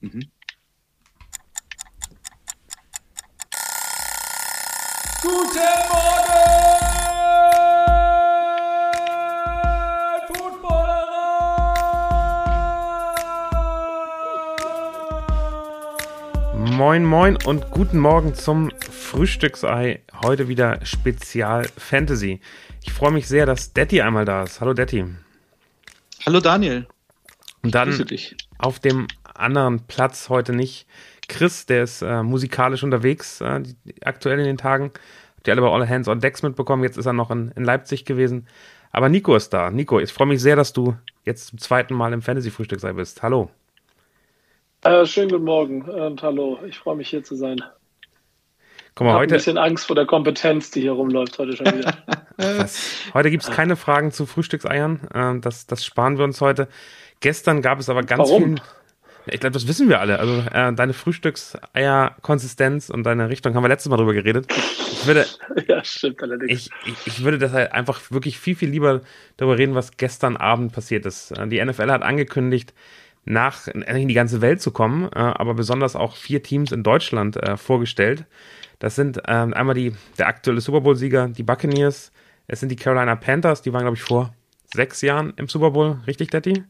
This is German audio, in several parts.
Mhm. Guten Morgen! Moin, moin und guten Morgen zum Frühstücksei. Heute wieder Spezial Fantasy. Ich freue mich sehr, dass Detti einmal da ist. Hallo Detti. Hallo Daniel. Und dann auf dem anderen Platz heute nicht Chris, der ist äh, musikalisch unterwegs, äh, die, aktuell in den Tagen. Habt ihr alle bei All Hands on Decks mitbekommen. Jetzt ist er noch in, in Leipzig gewesen. Aber Nico ist da. Nico, ich freue mich sehr, dass du jetzt zum zweiten Mal im Fantasy-Frühstück sei bist. Hallo. Äh, schönen guten Morgen und hallo. Ich freue mich hier zu sein. Guck mal, ich heute. ein bisschen Angst vor der Kompetenz, die hier rumläuft heute schon wieder. heute gibt es keine Fragen zu Frühstückseiern. Äh, das, das sparen wir uns heute. Gestern gab es aber ganz Warum? viel. Ich glaube, das wissen wir alle. Also äh, deine Frühstückseier-Konsistenz und deine Richtung haben wir letztes Mal drüber geredet. Ich würde, ja, stimmt allerdings. ich, ich, ich würde deshalb einfach wirklich viel, viel lieber darüber reden, was gestern Abend passiert ist. Äh, Die NFL hat angekündigt, nach in die ganze Welt zu kommen, äh, aber besonders auch vier Teams in Deutschland äh, vorgestellt. Das sind ähm, einmal die, der aktuelle Super Bowl-Sieger, die Buccaneers. Es sind die Carolina Panthers, die waren, glaube ich, vor sechs Jahren im Super Bowl. Richtig, Detti?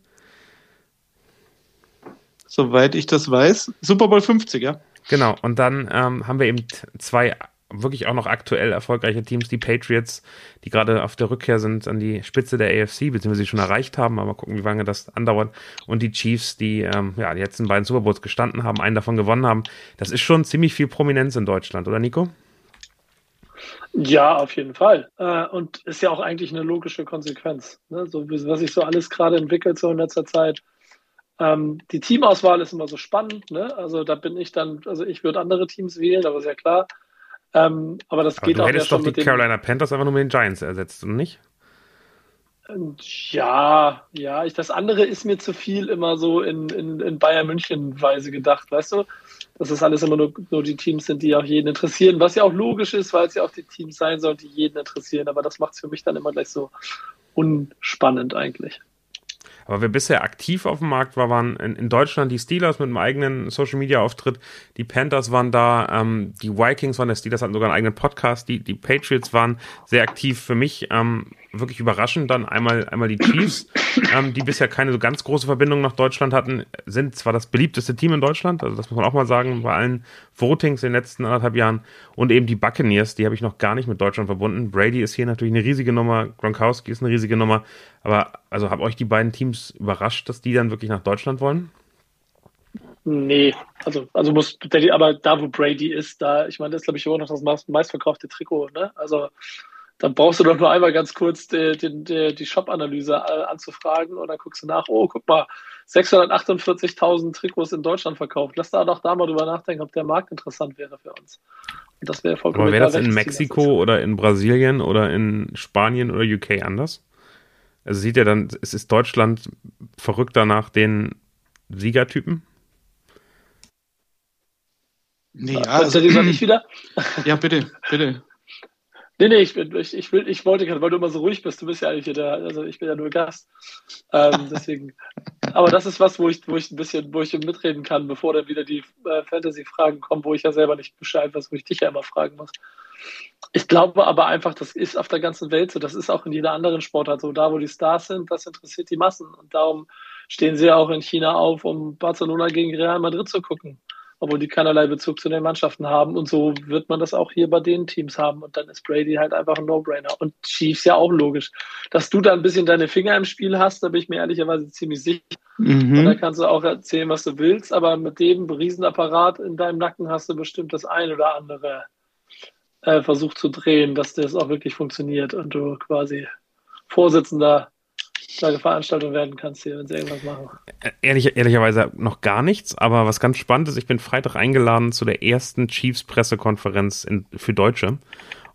Soweit ich das weiß, Super Bowl 50, ja. Genau, und dann ähm, haben wir eben zwei wirklich auch noch aktuell erfolgreiche Teams, die Patriots, die gerade auf der Rückkehr sind an die Spitze der AFC, beziehungsweise schon erreicht haben, aber mal gucken, wie lange das andauert. Und die Chiefs, die ähm, ja die letzten beiden Super Bowls gestanden haben, einen davon gewonnen haben. Das ist schon ziemlich viel Prominenz in Deutschland, oder Nico? Ja, auf jeden Fall. Äh, und ist ja auch eigentlich eine logische Konsequenz. Ne? So, was sich so alles gerade entwickelt, so in letzter Zeit. Ähm, die Teamauswahl ist immer so spannend. Ne? Also da bin ich dann, also ich würde andere Teams wählen, aber ist ja klar. Ähm, aber das Aber geht du auch ja hättest schon doch mit die Carolina Panthers einfach nur mit den Giants ersetzt, und nicht? Ja, ja, ich, das andere ist mir zu viel immer so in, in, in Bayern München-Weise gedacht, weißt du? Dass das alles immer nur, nur die Teams sind, die auch jeden interessieren, was ja auch logisch ist, weil es ja auch die Teams sein sollen, die jeden interessieren. Aber das macht es für mich dann immer gleich so unspannend eigentlich. Aber wer bisher aktiv auf dem Markt war, waren in, in Deutschland die Steelers mit einem eigenen Social Media Auftritt. Die Panthers waren da, ähm, die Vikings waren der Steelers hatten sogar einen eigenen Podcast. Die, die Patriots waren sehr aktiv für mich. Ähm, wirklich überraschend. Dann einmal, einmal die Chiefs, ähm, die bisher keine so ganz große Verbindung nach Deutschland hatten, sind zwar das beliebteste Team in Deutschland, also das muss man auch mal sagen, bei allen Votings in den letzten anderthalb Jahren. Und eben die Buccaneers, die habe ich noch gar nicht mit Deutschland verbunden. Brady ist hier natürlich eine riesige Nummer, Gronkowski ist eine riesige Nummer. Aber also haben euch die beiden Teams überrascht, dass die dann wirklich nach Deutschland wollen? Nee, also, also muss, aber da, wo Brady ist, da, ich meine, das ist, glaube ich, immer noch das meist- meistverkaufte Trikot, ne? Also, dann brauchst du doch nur einmal ganz kurz die, die, die, Shop-Analyse äh, anzufragen und dann guckst du nach, oh, guck mal, 648.000 Trikots in Deutschland verkauft. Lass da doch da mal drüber nachdenken, ob der Markt interessant wäre für uns. Und das wäre vollkommen Aber wäre das in Team das Mexiko oder in Brasilien oder in Spanien oder UK anders? Also sieht ihr dann, es ist Deutschland verrückter nach den Siegertypen? Nee, ist. ja, Also, also, ich wieder? ja, bitte, bitte. Nee, nee, ich, bin, ich, ich, will, ich wollte gerade, weil du immer so ruhig bist, du bist ja eigentlich hier der, also ich bin ja nur Gast. Ähm, deswegen. Aber das ist was, wo ich, wo ich ein bisschen, wo ich mitreden kann, bevor dann wieder die äh, Fantasy-Fragen kommen, wo ich ja selber nicht Bescheid weiß, wo ich dich ja immer fragen muss. Ich glaube aber einfach, das ist auf der ganzen Welt so, das ist auch in jeder anderen Sportart so. Da, wo die Stars sind, das interessiert die Massen. Und darum stehen sie ja auch in China auf, um Barcelona gegen Real Madrid zu gucken obwohl die keinerlei Bezug zu den Mannschaften haben. Und so wird man das auch hier bei den Teams haben. Und dann ist Brady halt einfach ein No-Brainer. Und Chiefs ja auch logisch. Dass du da ein bisschen deine Finger im Spiel hast, da bin ich mir ehrlicherweise ziemlich sicher. Und da Mhm. kannst du auch erzählen, was du willst. Aber mit dem Riesenapparat in deinem Nacken hast du bestimmt das ein oder andere äh, versucht zu drehen, dass das auch wirklich funktioniert und du quasi Vorsitzender der Veranstaltung werden kannst hier, wenn sie irgendwas machen. Ehrlich, ehrlicherweise noch gar nichts, aber was ganz spannend ist, ich bin Freitag eingeladen zu der ersten Chiefs-Pressekonferenz für Deutsche.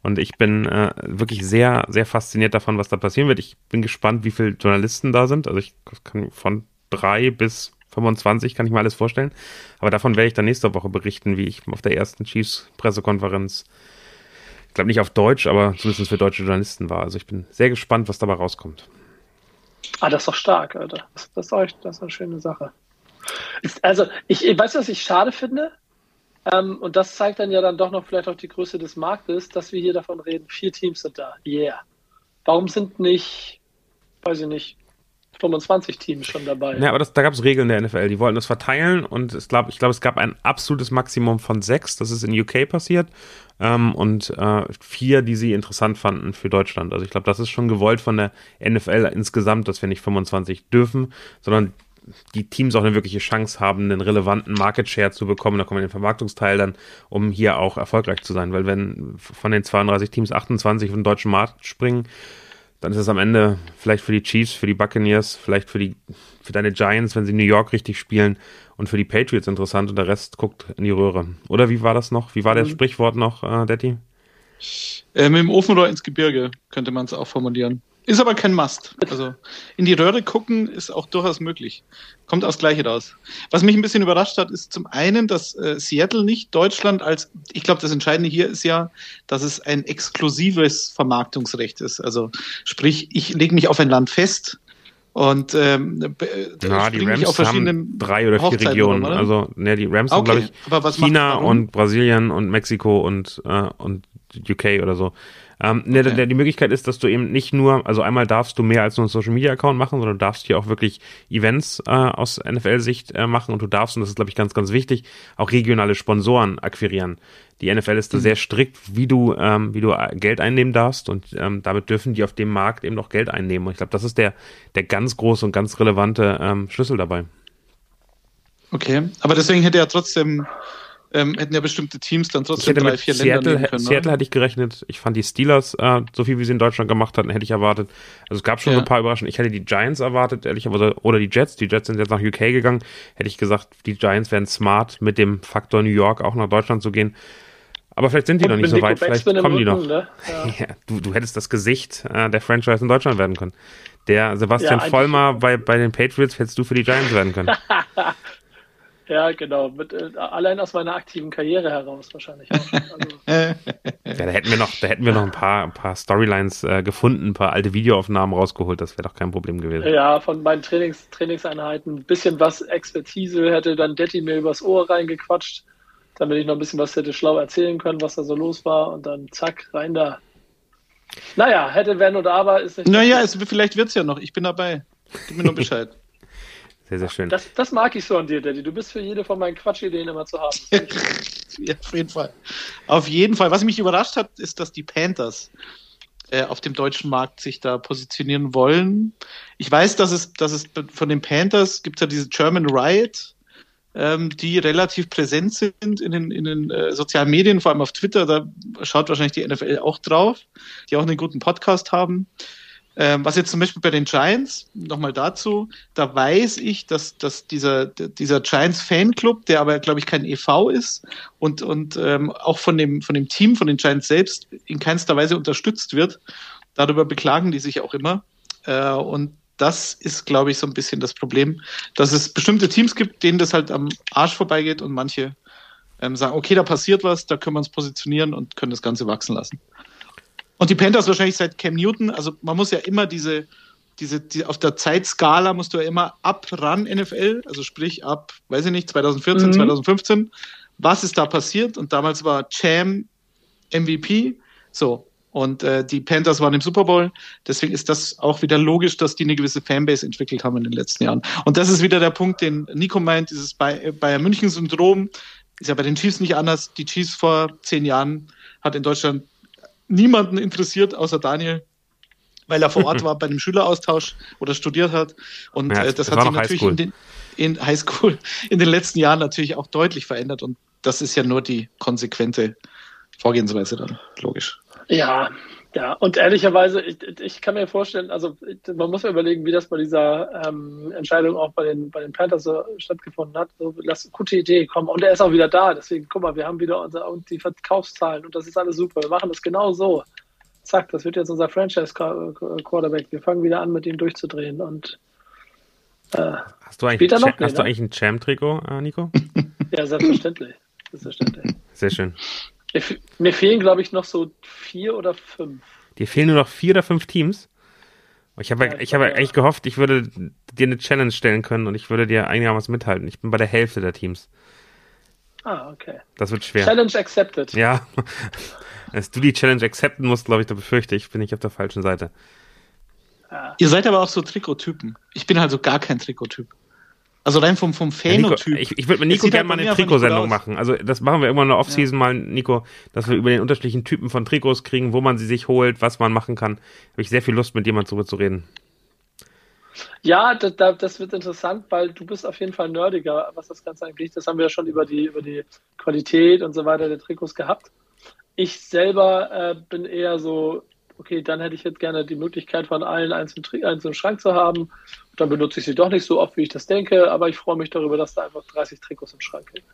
Und ich bin äh, wirklich sehr, sehr fasziniert davon, was da passieren wird. Ich bin gespannt, wie viele Journalisten da sind. Also ich kann von drei bis 25 kann ich mir alles vorstellen. Aber davon werde ich dann nächste Woche berichten, wie ich auf der ersten Chiefs-Pressekonferenz, ich glaube nicht auf Deutsch, aber zumindest für deutsche Journalisten war. Also ich bin sehr gespannt, was dabei rauskommt. Ah, das ist doch stark, Alter. Das, das, ist, doch das ist eine schöne Sache. Also, ich, ich weiß, was ich schade finde. Ähm, und das zeigt dann ja dann doch noch vielleicht auch die Größe des Marktes, dass wir hier davon reden. Vier Teams sind da. Yeah. Warum sind nicht, weiß ich nicht, 25 Teams schon dabei? Ja, aber das, da gab es Regeln der NFL. Die wollten das verteilen und es glaub, ich glaube, es gab ein absolutes Maximum von sechs. Das ist in UK passiert. Ähm, und äh, vier, die sie interessant fanden für Deutschland. Also ich glaube, das ist schon gewollt von der NFL insgesamt, dass wir nicht 25 dürfen, sondern die Teams auch eine wirkliche Chance haben, einen relevanten Market Share zu bekommen. Da kommen wir in den Vermarktungsteil dann, um hier auch erfolgreich zu sein. Weil wenn von den 32 Teams 28 auf den deutschen Markt springen, dann ist es am Ende vielleicht für die Chiefs, für die Buccaneers, vielleicht für die für deine Giants, wenn sie New York richtig spielen und für die Patriots interessant und der Rest guckt in die Röhre. Oder wie war das noch? Wie war das mhm. Sprichwort noch, äh, Detti? Äh, mit dem Ofenrohr ins Gebirge könnte man es auch formulieren. Ist aber kein Must. Also in die Röhre gucken ist auch durchaus möglich. Kommt aus Gleiche raus. Was mich ein bisschen überrascht hat, ist zum einen, dass äh, Seattle nicht Deutschland als, ich glaube, das Entscheidende hier ist ja, dass es ein exklusives Vermarktungsrecht ist. Also sprich, ich lege mich auf ein Land fest und ähm, ja, die Rams haben drei oder vier Regionen. Oder? Also ne, die Rams okay. haben, glaube ich, China und Brasilien und Mexiko und, äh, und UK oder so. Ähm, ne, okay. die Möglichkeit ist, dass du eben nicht nur, also einmal darfst du mehr als nur einen Social Media Account machen, sondern du darfst hier auch wirklich Events äh, aus NFL-Sicht äh, machen und du darfst, und das ist, glaube ich, ganz, ganz wichtig, auch regionale Sponsoren akquirieren. Die NFL ist da mhm. sehr strikt, wie du, ähm, wie du äh, Geld einnehmen darfst und ähm, damit dürfen die auf dem Markt eben noch Geld einnehmen. Und ich glaube, das ist der, der ganz große und ganz relevante ähm, Schlüssel dabei. Okay, aber deswegen hätte er trotzdem ähm, hätten ja bestimmte Teams dann trotzdem drei, vier Seattle, Länder nehmen können. Seattle hätte ich gerechnet. Ich fand die Steelers, äh, so viel wie sie in Deutschland gemacht hatten, hätte ich erwartet. Also es gab schon ja. so ein paar Überraschungen. Ich hätte die Giants erwartet, ehrlich, oder, oder die Jets. Die Jets sind jetzt nach UK gegangen. Hätte ich gesagt, die Giants wären smart, mit dem Faktor New York auch nach Deutschland zu gehen. Aber vielleicht sind die Und noch nicht so weit, vielleicht kommen die noch. Ne? Ja. ja, du, du hättest das Gesicht äh, der Franchise in Deutschland werden können. Der Sebastian ja, Vollmer bei, bei den Patriots hättest du für die Giants werden können. Ja, genau. Mit, äh, allein aus meiner aktiven Karriere heraus wahrscheinlich auch. Also. ja, da hätten wir noch, da hätten wir noch ein paar, ein paar Storylines äh, gefunden, ein paar alte Videoaufnahmen rausgeholt. Das wäre doch kein Problem gewesen. Ja, von meinen Trainings, Trainingseinheiten. Ein bisschen was Expertise hätte dann Detti mir übers Ohr reingequatscht, damit ich noch ein bisschen was hätte schlau erzählen können, was da so los war. Und dann zack, rein da. Naja, hätte wenn oder aber ist nicht. Naja, es, vielleicht es ja noch. Ich bin dabei. Gib mir nur Bescheid. Sehr, sehr schön. Das, das mag ich so an dir, Daddy. Du bist für jede von meinen Quatschideen immer zu haben. ja, auf jeden Fall. Auf jeden Fall. Was mich überrascht hat, ist, dass die Panthers äh, auf dem deutschen Markt sich da positionieren wollen. Ich weiß, dass es, dass es von den Panthers gibt ja diese German Riot, ähm, die relativ präsent sind in den, in den äh, sozialen Medien, vor allem auf Twitter. Da schaut wahrscheinlich die NFL auch drauf, die auch einen guten Podcast haben. Ähm, was jetzt zum Beispiel bei den Giants, nochmal dazu, da weiß ich, dass, dass dieser, dieser Giants Fanclub, der aber, glaube ich, kein EV ist und, und ähm, auch von dem, von dem Team, von den Giants selbst in keinster Weise unterstützt wird. Darüber beklagen die sich auch immer. Äh, und das ist, glaube ich, so ein bisschen das Problem, dass es bestimmte Teams gibt, denen das halt am Arsch vorbeigeht und manche ähm, sagen, okay, da passiert was, da können wir uns positionieren und können das Ganze wachsen lassen. Und die Panthers wahrscheinlich seit Cam Newton. Also man muss ja immer diese, diese, die, auf der Zeitskala musst du ja immer ab ran NFL, also sprich ab, weiß ich nicht, 2014, mhm. 2015. Was ist da passiert? Und damals war Cham MVP. So. Und äh, die Panthers waren im Super Bowl. Deswegen ist das auch wieder logisch, dass die eine gewisse Fanbase entwickelt haben in den letzten Jahren. Und das ist wieder der Punkt, den Nico meint, dieses Bayern München-Syndrom. Ist ja bei den Chiefs nicht anders. Die Chiefs vor zehn Jahren hat in Deutschland niemanden interessiert außer Daniel, weil er vor Ort war bei einem Schüleraustausch oder studiert hat. Und ja, äh, das, das hat sich natürlich in, den, in Highschool in den letzten Jahren natürlich auch deutlich verändert. Und das ist ja nur die konsequente Vorgehensweise dann, logisch. Ja, ja, und ehrlicherweise, ich, ich kann mir vorstellen, also man muss ja überlegen, wie das bei dieser ähm, Entscheidung auch bei den, bei den Panthers so stattgefunden hat. So, lass gute Idee kommen. Und er ist auch wieder da. Deswegen, guck mal, wir haben wieder unser, und die Verkaufszahlen und das ist alles super. Wir machen das genau so. Zack, das wird jetzt unser Franchise-Quarterback. Wir fangen wieder an, mit ihm durchzudrehen. Und äh, hast du eigentlich, noch, hast du eigentlich ein Champ-Trikot, äh, Nico? ja, selbstverständlich. selbstverständlich. Sehr schön. Mir fehlen, glaube ich, noch so vier oder fünf. Dir fehlen nur noch vier oder fünf Teams? Ich habe ja, ich hab eigentlich gehofft, ich würde dir eine Challenge stellen können und ich würde dir einigermaßen mithalten. Ich bin bei der Hälfte der Teams. Ah, okay. Das wird schwer. Challenge accepted. Ja. Dass du die Challenge accepten musst, glaube ich, da befürchte ich, bin ich auf der falschen Seite. Ja. Ihr seid aber auch so Trikottypen. Ich bin halt so gar kein Trikottyp. Also rein vom, vom Phänotyp. Ja, ich ich würde mit Nico gerne halt mal eine Trikotsendung machen. Also das machen wir immer in der Offseason ja. mal, Nico, dass wir über den unterschiedlichen Typen von Trikots kriegen, wo man sie sich holt, was man machen kann. Habe ich sehr viel Lust, mit jemandem darüber zu reden. Ja, das, das, wird interessant, weil du bist auf jeden Fall nerdiger, was das Ganze eigentlich. Das haben wir ja schon über die, über die Qualität und so weiter der Trikots gehabt. Ich selber äh, bin eher so, okay, dann hätte ich jetzt gerne die Möglichkeit von allen eins im, Schrank zu haben dann benutze ich sie doch nicht so oft, wie ich das denke, aber ich freue mich darüber, dass da einfach 30 Trikots im Schrank liegen.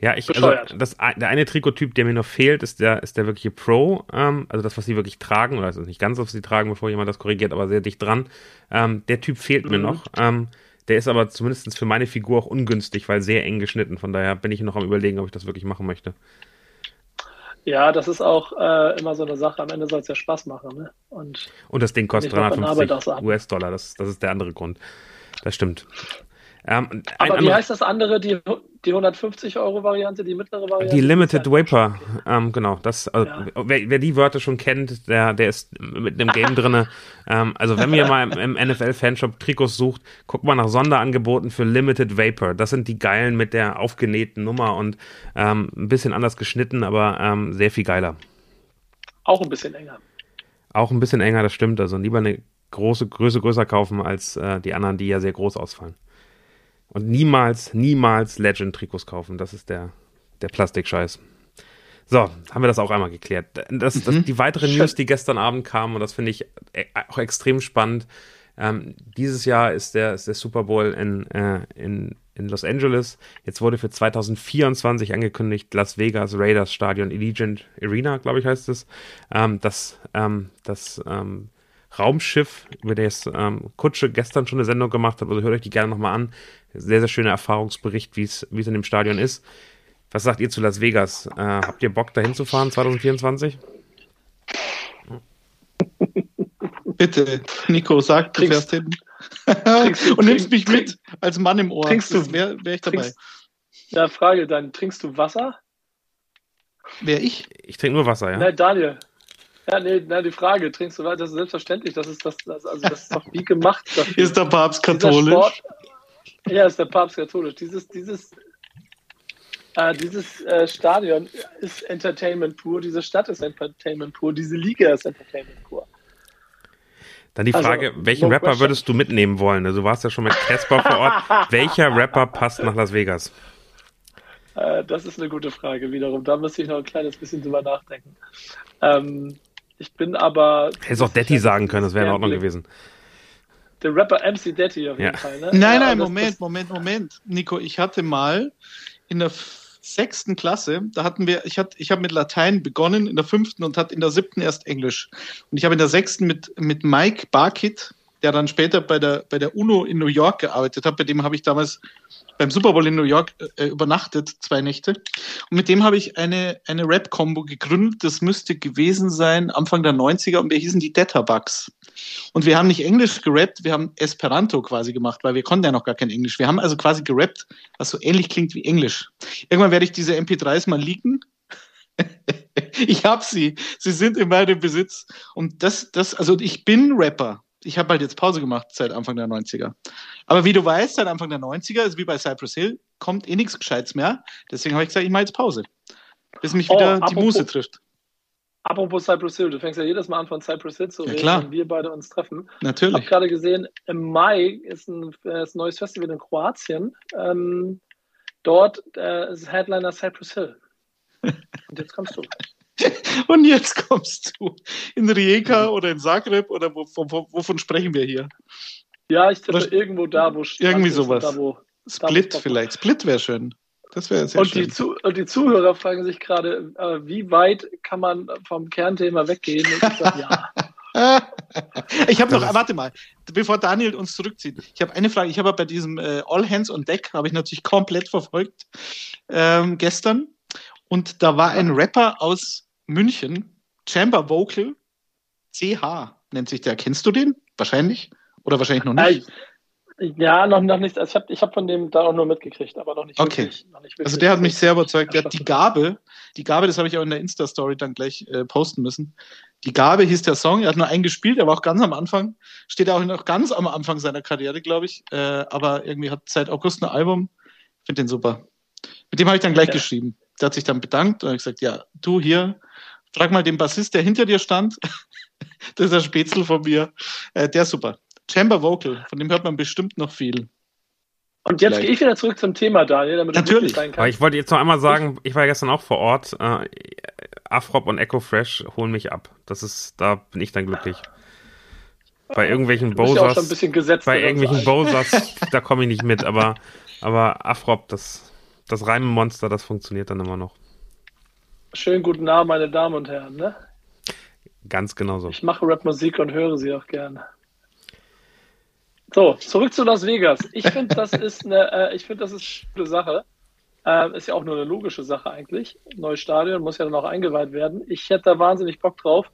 Ja, ich, also das, der eine Trikottyp, der mir noch fehlt, ist der, ist der wirkliche Pro, ähm, also das, was sie wirklich tragen, oder also nicht ganz, was sie tragen, bevor jemand das korrigiert, aber sehr dicht dran. Ähm, der Typ fehlt mhm. mir noch. Ähm, der ist aber zumindest für meine Figur auch ungünstig, weil sehr eng geschnitten. Von daher bin ich noch am überlegen, ob ich das wirklich machen möchte. Ja, das ist auch äh, immer so eine Sache. Am Ende soll es ja Spaß machen. Ne? Und, und das Ding kostet 350 US-Dollar. Das, das ist der andere Grund. Das stimmt. Ähm, Aber wie heißt das andere, die, die 150 Euro Variante, die mittlere Variante? Die Limited Vapor, ähm, genau. Das, also, ja. wer, wer, die Wörter schon kennt, der, der ist mit einem Game drin. Ähm, also wenn ihr mal im, im NFL-Fanshop Trikots sucht, guckt mal nach Sonderangeboten für Limited Vapor. Das sind die geilen mit der aufgenähten Nummer und ähm, ein bisschen anders geschnitten, aber ähm, sehr viel geiler. Auch ein bisschen enger. Auch ein bisschen enger, das stimmt. Also lieber eine große Größe größer kaufen als äh, die anderen, die ja sehr groß ausfallen. Und niemals, niemals Legend-Trikots kaufen. Das ist der, der Plastikscheiß. So, haben wir das auch einmal geklärt. Das, mhm. das, die weitere News, die gestern Abend kam, und das finde ich e, auch extrem spannend. Ähm, dieses Jahr ist der, ist der Super Bowl in, äh, in, in Los Angeles. Jetzt wurde für 2024 angekündigt, Las Vegas Raiders Stadion Allegiant Arena, glaube ich, heißt es. Ähm, das ähm, das ähm, Raumschiff, über das ähm, Kutsche gestern schon eine Sendung gemacht hat. Also hört euch die gerne nochmal an. Sehr, sehr schöner Erfahrungsbericht, wie es in dem Stadion ist. Was sagt ihr zu Las Vegas? Äh, habt ihr Bock, da hinzufahren 2024? Bitte, Nico, sag, du fährst hin. und nimmst mich mit als Mann im Ohr. Trinkst du? Wäre wär ich dabei. Trinkst, ja, Frage dann, trinkst du Wasser? Wer ich? Ich trinke nur Wasser, ja. Nein, Daniel. Ja, nee, na, die Frage, trinkst du weiter? Das ist selbstverständlich. Das ist, das, das, also das ist doch wie gemacht. Dafür. Ist der Papst katholisch? Sport, ja, ist der Papst katholisch. Dieses, dieses, äh, dieses äh, Stadion ist Entertainment pur, diese Stadt ist Entertainment pur, diese Liga ist Entertainment pur. Dann die also, Frage, also, welchen no Rapper question. würdest du mitnehmen wollen? Also, du warst ja schon mit Casper vor Ort. Welcher Rapper passt nach Las Vegas? Äh, das ist eine gute Frage wiederum. Da müsste ich noch ein kleines bisschen drüber nachdenken. Ähm, ich bin aber. Hättest auch Detti sagen können, das wäre in Ordnung gewesen. Der Rapper MC Detti auf jeden ja. Fall. Ne? Nein, nein, Moment, das, Moment, Moment. Nico, ich hatte mal in der sechsten Klasse, da hatten wir, ich hatte, ich habe mit Latein begonnen in der fünften und hatte in der siebten erst Englisch. Und ich habe in der sechsten mit, mit Mike Barkit, der dann später bei der, bei der UNO in New York gearbeitet hat, bei dem habe ich damals beim Super Bowl in New York äh, übernachtet, zwei Nächte. Und mit dem habe ich eine, eine Rap-Combo gegründet. Das müsste gewesen sein Anfang der 90er und wir hießen die Detabugs. Und wir haben nicht Englisch gerappt, wir haben Esperanto quasi gemacht, weil wir konnten ja noch gar kein Englisch. Wir haben also quasi gerappt, was so ähnlich klingt wie Englisch. Irgendwann werde ich diese MP3s mal leaken. ich habe sie. Sie sind in meinem Besitz. Und das, das, also ich bin Rapper ich habe halt jetzt Pause gemacht seit Anfang der 90er. Aber wie du weißt, seit Anfang der 90er ist wie bei Cypress Hill, kommt eh nichts Gescheites mehr. Deswegen habe ich gesagt, ich mache jetzt Pause. Bis mich oh, wieder apropos, die Muse trifft. Apropos Cypress Hill, du fängst ja jedes Mal an von Cypress Hill zu reden, ja, wenn wir beide uns treffen. Natürlich. Ich habe gerade gesehen, im Mai ist ein, äh, ist ein, neues Festival in Kroatien. Ähm, dort äh, ist Headliner Cypress Hill. Und jetzt kommst du. Und jetzt kommst du in Rijeka oder in Zagreb oder wovon, wovon sprechen wir hier? Ja, ich tippe irgendwo da, wo Irgendwie sowas. Da, wo, Split da, vielleicht. Split wäre schön. Das wäre sehr und schön. Die Zu und die Zuhörer fragen sich gerade, äh, wie weit kann man vom Kernthema weggehen? Und ich sage, ja. ich habe noch, warte mal, bevor Daniel uns zurückzieht. Ich habe eine Frage. Ich habe bei diesem äh, All Hands on Deck habe ich natürlich komplett verfolgt ähm, gestern und da war ein Rapper aus München, Chamber Vocal CH nennt sich der. Kennst du den? Wahrscheinlich? Oder wahrscheinlich noch nicht? Ja, noch, noch nicht. Also ich habe ich hab von dem da auch nur mitgekriegt, aber noch nicht okay. wirklich. Noch nicht wirklich also der hat mich sehr überzeugt. Der hat die Gabe, die Gabe, das habe ich auch in der Insta-Story dann gleich äh, posten müssen. Die Gabe hieß der Song. Er hat nur einen gespielt, er war auch ganz am Anfang. Steht auch noch ganz am Anfang seiner Karriere, glaube ich. Äh, aber irgendwie hat seit August ein Album. Finde den super. Mit dem habe ich dann gleich ja. geschrieben. Der hat sich dann bedankt und hat gesagt, ja, du hier, frag mal den Bassist, der hinter dir stand. das ist der Spätzle von mir. Äh, der ist super. Chamber Vocal, von dem hört man bestimmt noch viel. Und jetzt gehe ich wieder zurück zum Thema, Daniel, damit Natürlich. du Aber ich wollte jetzt noch einmal sagen, ich war gestern auch vor Ort. Äh, Afrop und Echo Fresh holen mich ab. Das ist, da bin ich dann glücklich. Bei irgendwelchen Bowsers, ja bei irgendwelchen Bowsers, da komme ich nicht mit, aber, aber Afrop, das, das Reimenmonster, das funktioniert dann immer noch. Schönen guten Abend, meine Damen und Herren, ne? Ganz genau so. Ich mache Rapmusik und höre sie auch gerne. So, zurück zu Las Vegas. Ich finde, das ist eine, äh, ich finde, das ist eine Sache. Äh, ist ja auch nur eine logische Sache eigentlich. Neues Stadion muss ja dann auch eingeweiht werden. Ich hätte da wahnsinnig Bock drauf,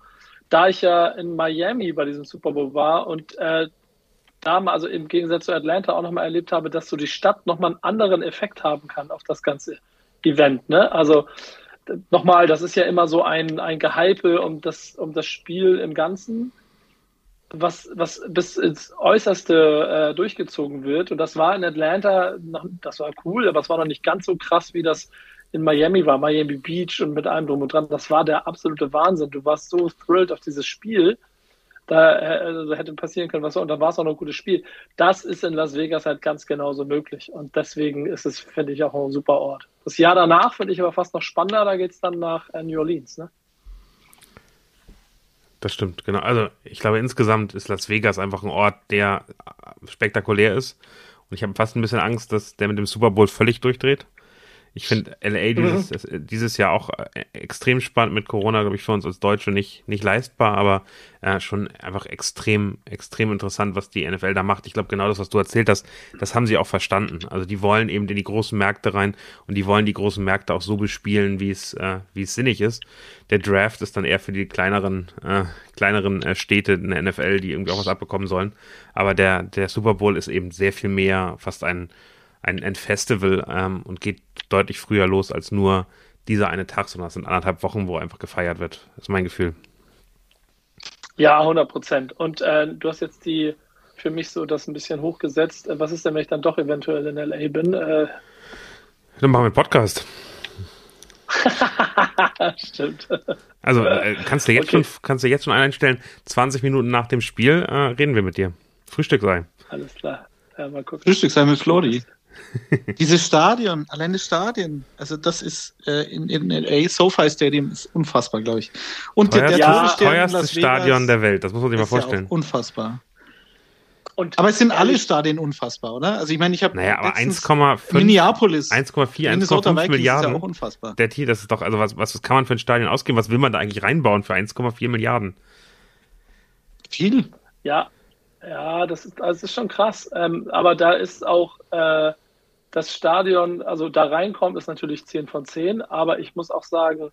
da ich ja in Miami bei diesem Super Bowl war und äh, mal, also im Gegensatz zu Atlanta auch nochmal erlebt habe, dass so die Stadt nochmal einen anderen Effekt haben kann auf das ganze Event. Ne? Also nochmal, das ist ja immer so ein, ein Gehype um das, um das Spiel im Ganzen was, was bis ins Äußerste äh, durchgezogen wird. Und das war in Atlanta, das war cool, aber es war noch nicht ganz so krass, wie das in Miami war, Miami Beach und mit allem drum und dran. Das war der absolute Wahnsinn. Du warst so thrilled auf dieses Spiel. Da äh, also hätte passieren können, was und da war es auch noch ein gutes Spiel. Das ist in Las Vegas halt ganz genauso möglich. Und deswegen ist es, finde ich, auch ein super Ort. Das Jahr danach finde ich aber fast noch spannender. Da geht es dann nach äh, New Orleans. Ne? Das stimmt, genau. Also ich glaube, insgesamt ist Las Vegas einfach ein Ort, der spektakulär ist. Und ich habe fast ein bisschen Angst, dass der mit dem Super Bowl völlig durchdreht. Ich finde LA dieses, mhm. dieses Jahr auch äh, extrem spannend mit Corona, glaube ich, für uns als Deutsche nicht, nicht leistbar, aber äh, schon einfach extrem, extrem interessant, was die NFL da macht. Ich glaube, genau das, was du erzählt hast, das haben sie auch verstanden. Also die wollen eben in die großen Märkte rein und die wollen die großen Märkte auch so bespielen, wie es, äh, wie es sinnig ist. Der Draft ist dann eher für die kleineren, äh, kleineren äh, Städte in der NFL, die irgendwie auch was abbekommen sollen. Aber der, der Super Bowl ist eben sehr viel mehr fast ein ein, ein Festival ähm, und geht deutlich früher los als nur dieser eine Tag, sondern es sind anderthalb Wochen, wo einfach gefeiert wird. Das ist mein Gefühl. Ja, 100 Prozent. Und äh, du hast jetzt die für mich so das ein bisschen hochgesetzt. Äh, was ist denn, wenn ich dann doch eventuell in LA bin? Äh, dann machen wir einen Podcast. Stimmt. Also äh, kannst du jetzt okay. schon kannst du jetzt schon einstellen, 20 Minuten nach dem Spiel äh, reden wir mit dir. Frühstück sein. Alles klar. Ja, mal gucken. Frühstück sein mit Flori. Dieses Stadion, allein das Stadion, also das ist äh, in, in LA, SoFi Stadium ist unfassbar, glaube ich. Und Teuerst, der, der ja, teuerste Stadion der Welt, das muss man sich mal vorstellen. Ja unfassbar. Und aber es sind alle Stadien unfassbar, oder? Also ich meine, ich habe naja, aber 1,5 Minneapolis, 1,4, 1,5 Milliarden. Ist ja auch unfassbar. Der Tier, das ist doch also was, was kann man für ein Stadion ausgeben? Was will man da eigentlich reinbauen für 1,4 Milliarden? Viel. Ja, ja, das ist, das ist schon krass. Ähm, aber da ist auch äh, das Stadion, also da reinkommt, ist natürlich 10 von 10, aber ich muss auch sagen,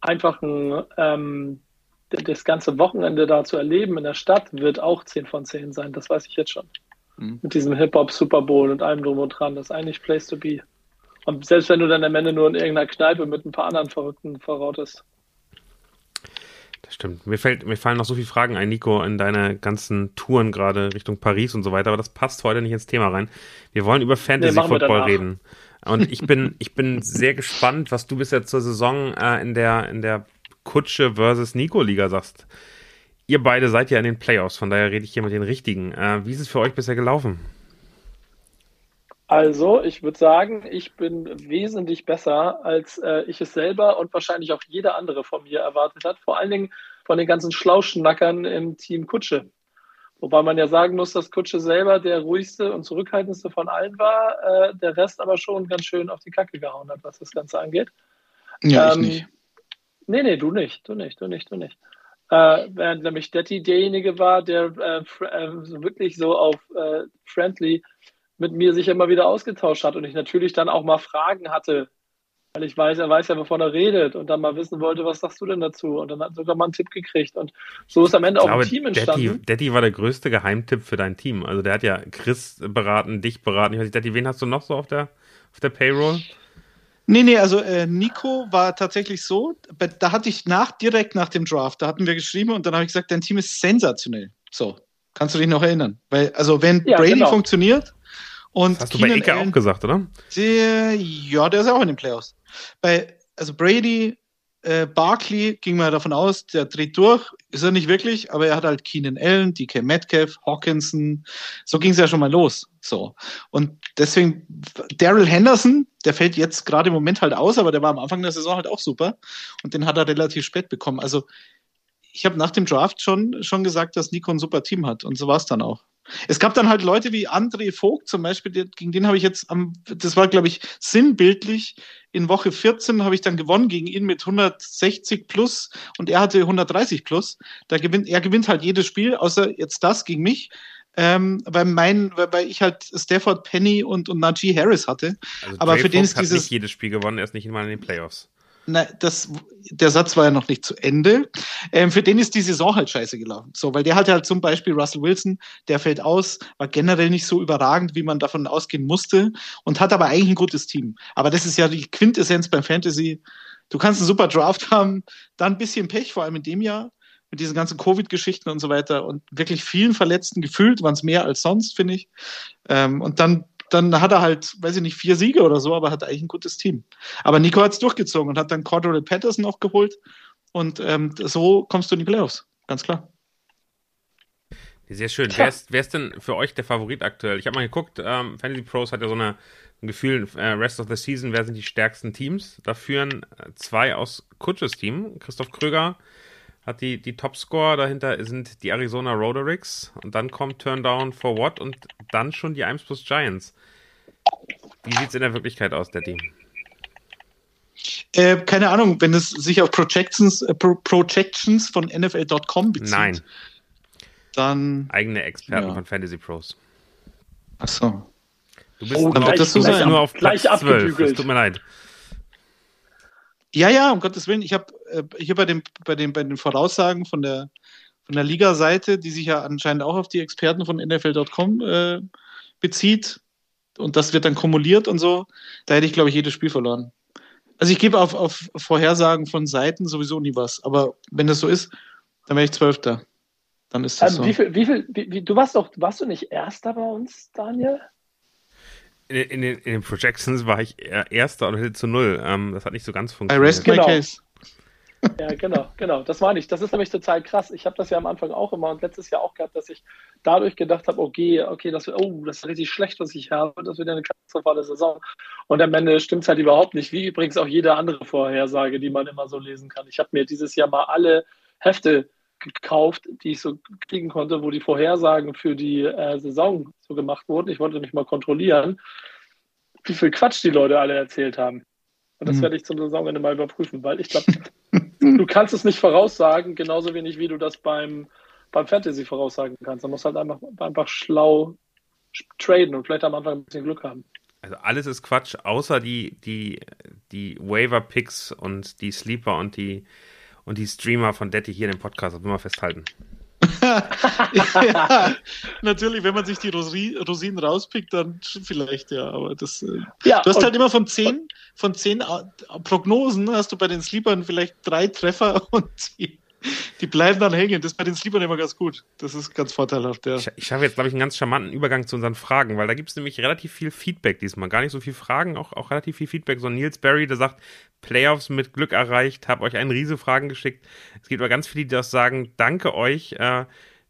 einfach ein, ähm, das ganze Wochenende da zu erleben in der Stadt wird auch 10 von 10 sein, das weiß ich jetzt schon. Mhm. Mit diesem Hip-Hop-Super Bowl und allem drum und dran, das ist eigentlich Place to be. Und selbst wenn du dann am Ende nur in irgendeiner Kneipe mit ein paar anderen Verrückten verrautest. Das stimmt. Mir, fällt, mir fallen noch so viele Fragen ein, Nico, in deine ganzen Touren gerade Richtung Paris und so weiter, aber das passt heute nicht ins Thema rein. Wir wollen über Fantasy nee, Football reden. Und ich bin, ich bin sehr gespannt, was du bisher zur Saison äh, in der, in der Kutsche versus Nico Liga sagst. Ihr beide seid ja in den Playoffs, von daher rede ich hier mit den Richtigen. Äh, wie ist es für euch bisher gelaufen? Also, ich würde sagen, ich bin wesentlich besser, als äh, ich es selber und wahrscheinlich auch jeder andere von mir erwartet hat. Vor allen Dingen von den ganzen Schlauschnackern im Team Kutsche. Wobei man ja sagen muss, dass Kutsche selber der ruhigste und zurückhaltendste von allen war, äh, der Rest aber schon ganz schön auf die Kacke gehauen hat, was das Ganze angeht. Ja, ähm, ich nicht. Nee, nee, du nicht, du nicht, du nicht, du nicht. Äh, während nämlich Detti derjenige war, der äh, äh wirklich so auf äh, friendly mit mir sich immer wieder ausgetauscht hat und ich natürlich dann auch mal Fragen hatte weil ich weiß, er weiß ja, wovon er redet und dann mal wissen wollte, was sagst du denn dazu? Und dann hat sogar mal einen Tipp gekriegt. Und so ist am Ende auch ein Team entstanden. Daddy, Daddy war der größte Geheimtipp für dein Team. Also der hat ja Chris beraten, dich beraten. Ich weiß nicht, Daddy, wen hast du noch so auf der, auf der Payroll? Nee, nee, also äh, Nico war tatsächlich so, da hatte ich nach, direkt nach dem Draft, da hatten wir geschrieben und dann habe ich gesagt, dein Team ist sensationell. So, kannst du dich noch erinnern? Weil, also wenn ja, Brady genau. funktioniert und das hast Keenan du bei Ecke Allen, auch gesagt, oder? Der, ja, der ist auch in den Playoffs. Bei, also Brady, äh, Barkley ging mal davon aus, der dreht durch, ist er nicht wirklich, aber er hat halt Keenan Allen, DK Metcalf, Hawkinson, so ging es ja schon mal los. So. Und deswegen, Daryl Henderson, der fällt jetzt gerade im Moment halt aus, aber der war am Anfang der Saison halt auch super und den hat er relativ spät bekommen. Also ich habe nach dem Draft schon, schon gesagt, dass Nico ein super Team hat und so war es dann auch. Es gab dann halt Leute wie André Vogt zum Beispiel, gegen den habe ich jetzt am, das war glaube ich sinnbildlich, in Woche 14 habe ich dann gewonnen gegen ihn mit 160 plus und er hatte 130 plus. Da gewinnt, er gewinnt halt jedes Spiel, außer jetzt das gegen mich. Ähm, weil mein, weil ich halt Stafford Penny und, und Najee Harris hatte. Also Aber Dre für den ist dieses. Hat nicht jedes Spiel gewonnen, er ist nicht mal in den Playoffs. Nein, das, der Satz war ja noch nicht zu Ende. Ähm, für den ist die Saison halt scheiße gelaufen. So, weil der hatte halt zum Beispiel Russell Wilson, der fällt aus, war generell nicht so überragend, wie man davon ausgehen musste und hat aber eigentlich ein gutes Team. Aber das ist ja die Quintessenz beim Fantasy. Du kannst einen super Draft haben, dann ein bisschen Pech, vor allem in dem Jahr, mit diesen ganzen Covid-Geschichten und so weiter und wirklich vielen Verletzten gefühlt, waren es mehr als sonst, finde ich. Ähm, und dann dann hat er halt, weiß ich nicht, vier Siege oder so, aber hat eigentlich ein gutes Team. Aber Nico hat es durchgezogen und hat dann Cordero Patterson auch geholt. Und ähm, so kommst du in die Playoffs, ganz klar. Sehr schön. Wer ist, wer ist denn für euch der Favorit aktuell? Ich habe mal geguckt, ähm, Fantasy Pros hat ja so eine, ein Gefühl, äh, Rest of the Season, wer sind die stärksten Teams? Da führen äh, zwei aus Kutsches Team. Christoph Kröger hat die, die Topscore, dahinter sind die Arizona Rodericks und dann kommt Turndown for What und dann schon die Ims plus Giants. Wie sieht es in der Wirklichkeit aus, der Team? Äh, keine Ahnung, wenn es sich auf Projections, äh, Pro Projections von NFL.com bezieht. Nein. Dann. Eigene Experten ja. von Fantasy Pros. Ach so. Du bist oh, gleich, das so sein. nur auf Platz 12. Es tut mir leid. Ja, ja, um Gottes Willen. Ich habe hier bei, dem, bei, den, bei den Voraussagen von der, von der Liga-Seite, die sich ja anscheinend auch auf die Experten von NFL.com äh, bezieht, und das wird dann kumuliert und so, da hätte ich, glaube ich, jedes Spiel verloren. Also ich gebe auf, auf Vorhersagen von Seiten sowieso nie was. Aber wenn das so ist, dann wäre ich Zwölfter. Dann ist das ähm, so. Wie viel, wie viel, wie, wie, du warst doch, warst du nicht Erster bei uns, Daniel? in, in, den, in den Projections war ich Erster oder zu Null. Ähm, das hat nicht so ganz funktioniert. I rest genau. case. Ja, genau, genau. Das war nicht. Das ist nämlich total krass. Ich habe das ja am Anfang auch immer und letztes Jahr auch gehabt, dass ich dadurch gedacht habe, okay, okay, das, oh, das ist richtig schlecht, was ich habe. Das wird eine katastrophale Saison. Und am Ende stimmt es halt überhaupt nicht. Wie übrigens auch jede andere Vorhersage, die man immer so lesen kann. Ich habe mir dieses Jahr mal alle Hefte gekauft, die ich so kriegen konnte, wo die Vorhersagen für die äh, Saison so gemacht wurden. Ich wollte mich mal kontrollieren, wie viel Quatsch die Leute alle erzählt haben. Und das mhm. werde ich zum Saisonende mal überprüfen, weil ich glaube, du kannst es nicht voraussagen, genauso wenig wie du das beim, beim Fantasy voraussagen kannst. Man muss halt einfach, einfach schlau traden und vielleicht am Anfang ein bisschen Glück haben. Also alles ist Quatsch, außer die, die, die Waiver-Picks und die Sleeper und die und die Streamer von Detti hier in dem Podcast, das will man festhalten. ja, natürlich, wenn man sich die Rosi Rosinen rauspickt, dann vielleicht, ja. Aber das. Äh, ja, du hast halt immer von zehn, von zehn Prognosen hast du bei den Sleepern vielleicht drei Treffer und die die bleiben dann hängen. Das ist bei den Sleepern immer ganz gut. Das ist ganz vorteilhaft, ja. Ich, ich habe jetzt, glaube ich, einen ganz charmanten Übergang zu unseren Fragen, weil da gibt es nämlich relativ viel Feedback diesmal. Gar nicht so viel Fragen, auch, auch relativ viel Feedback. So Nils Barry, der sagt, Playoffs mit Glück erreicht, habe euch einen Riese Fragen geschickt. Es gibt aber ganz viele, die das sagen, danke euch. Äh,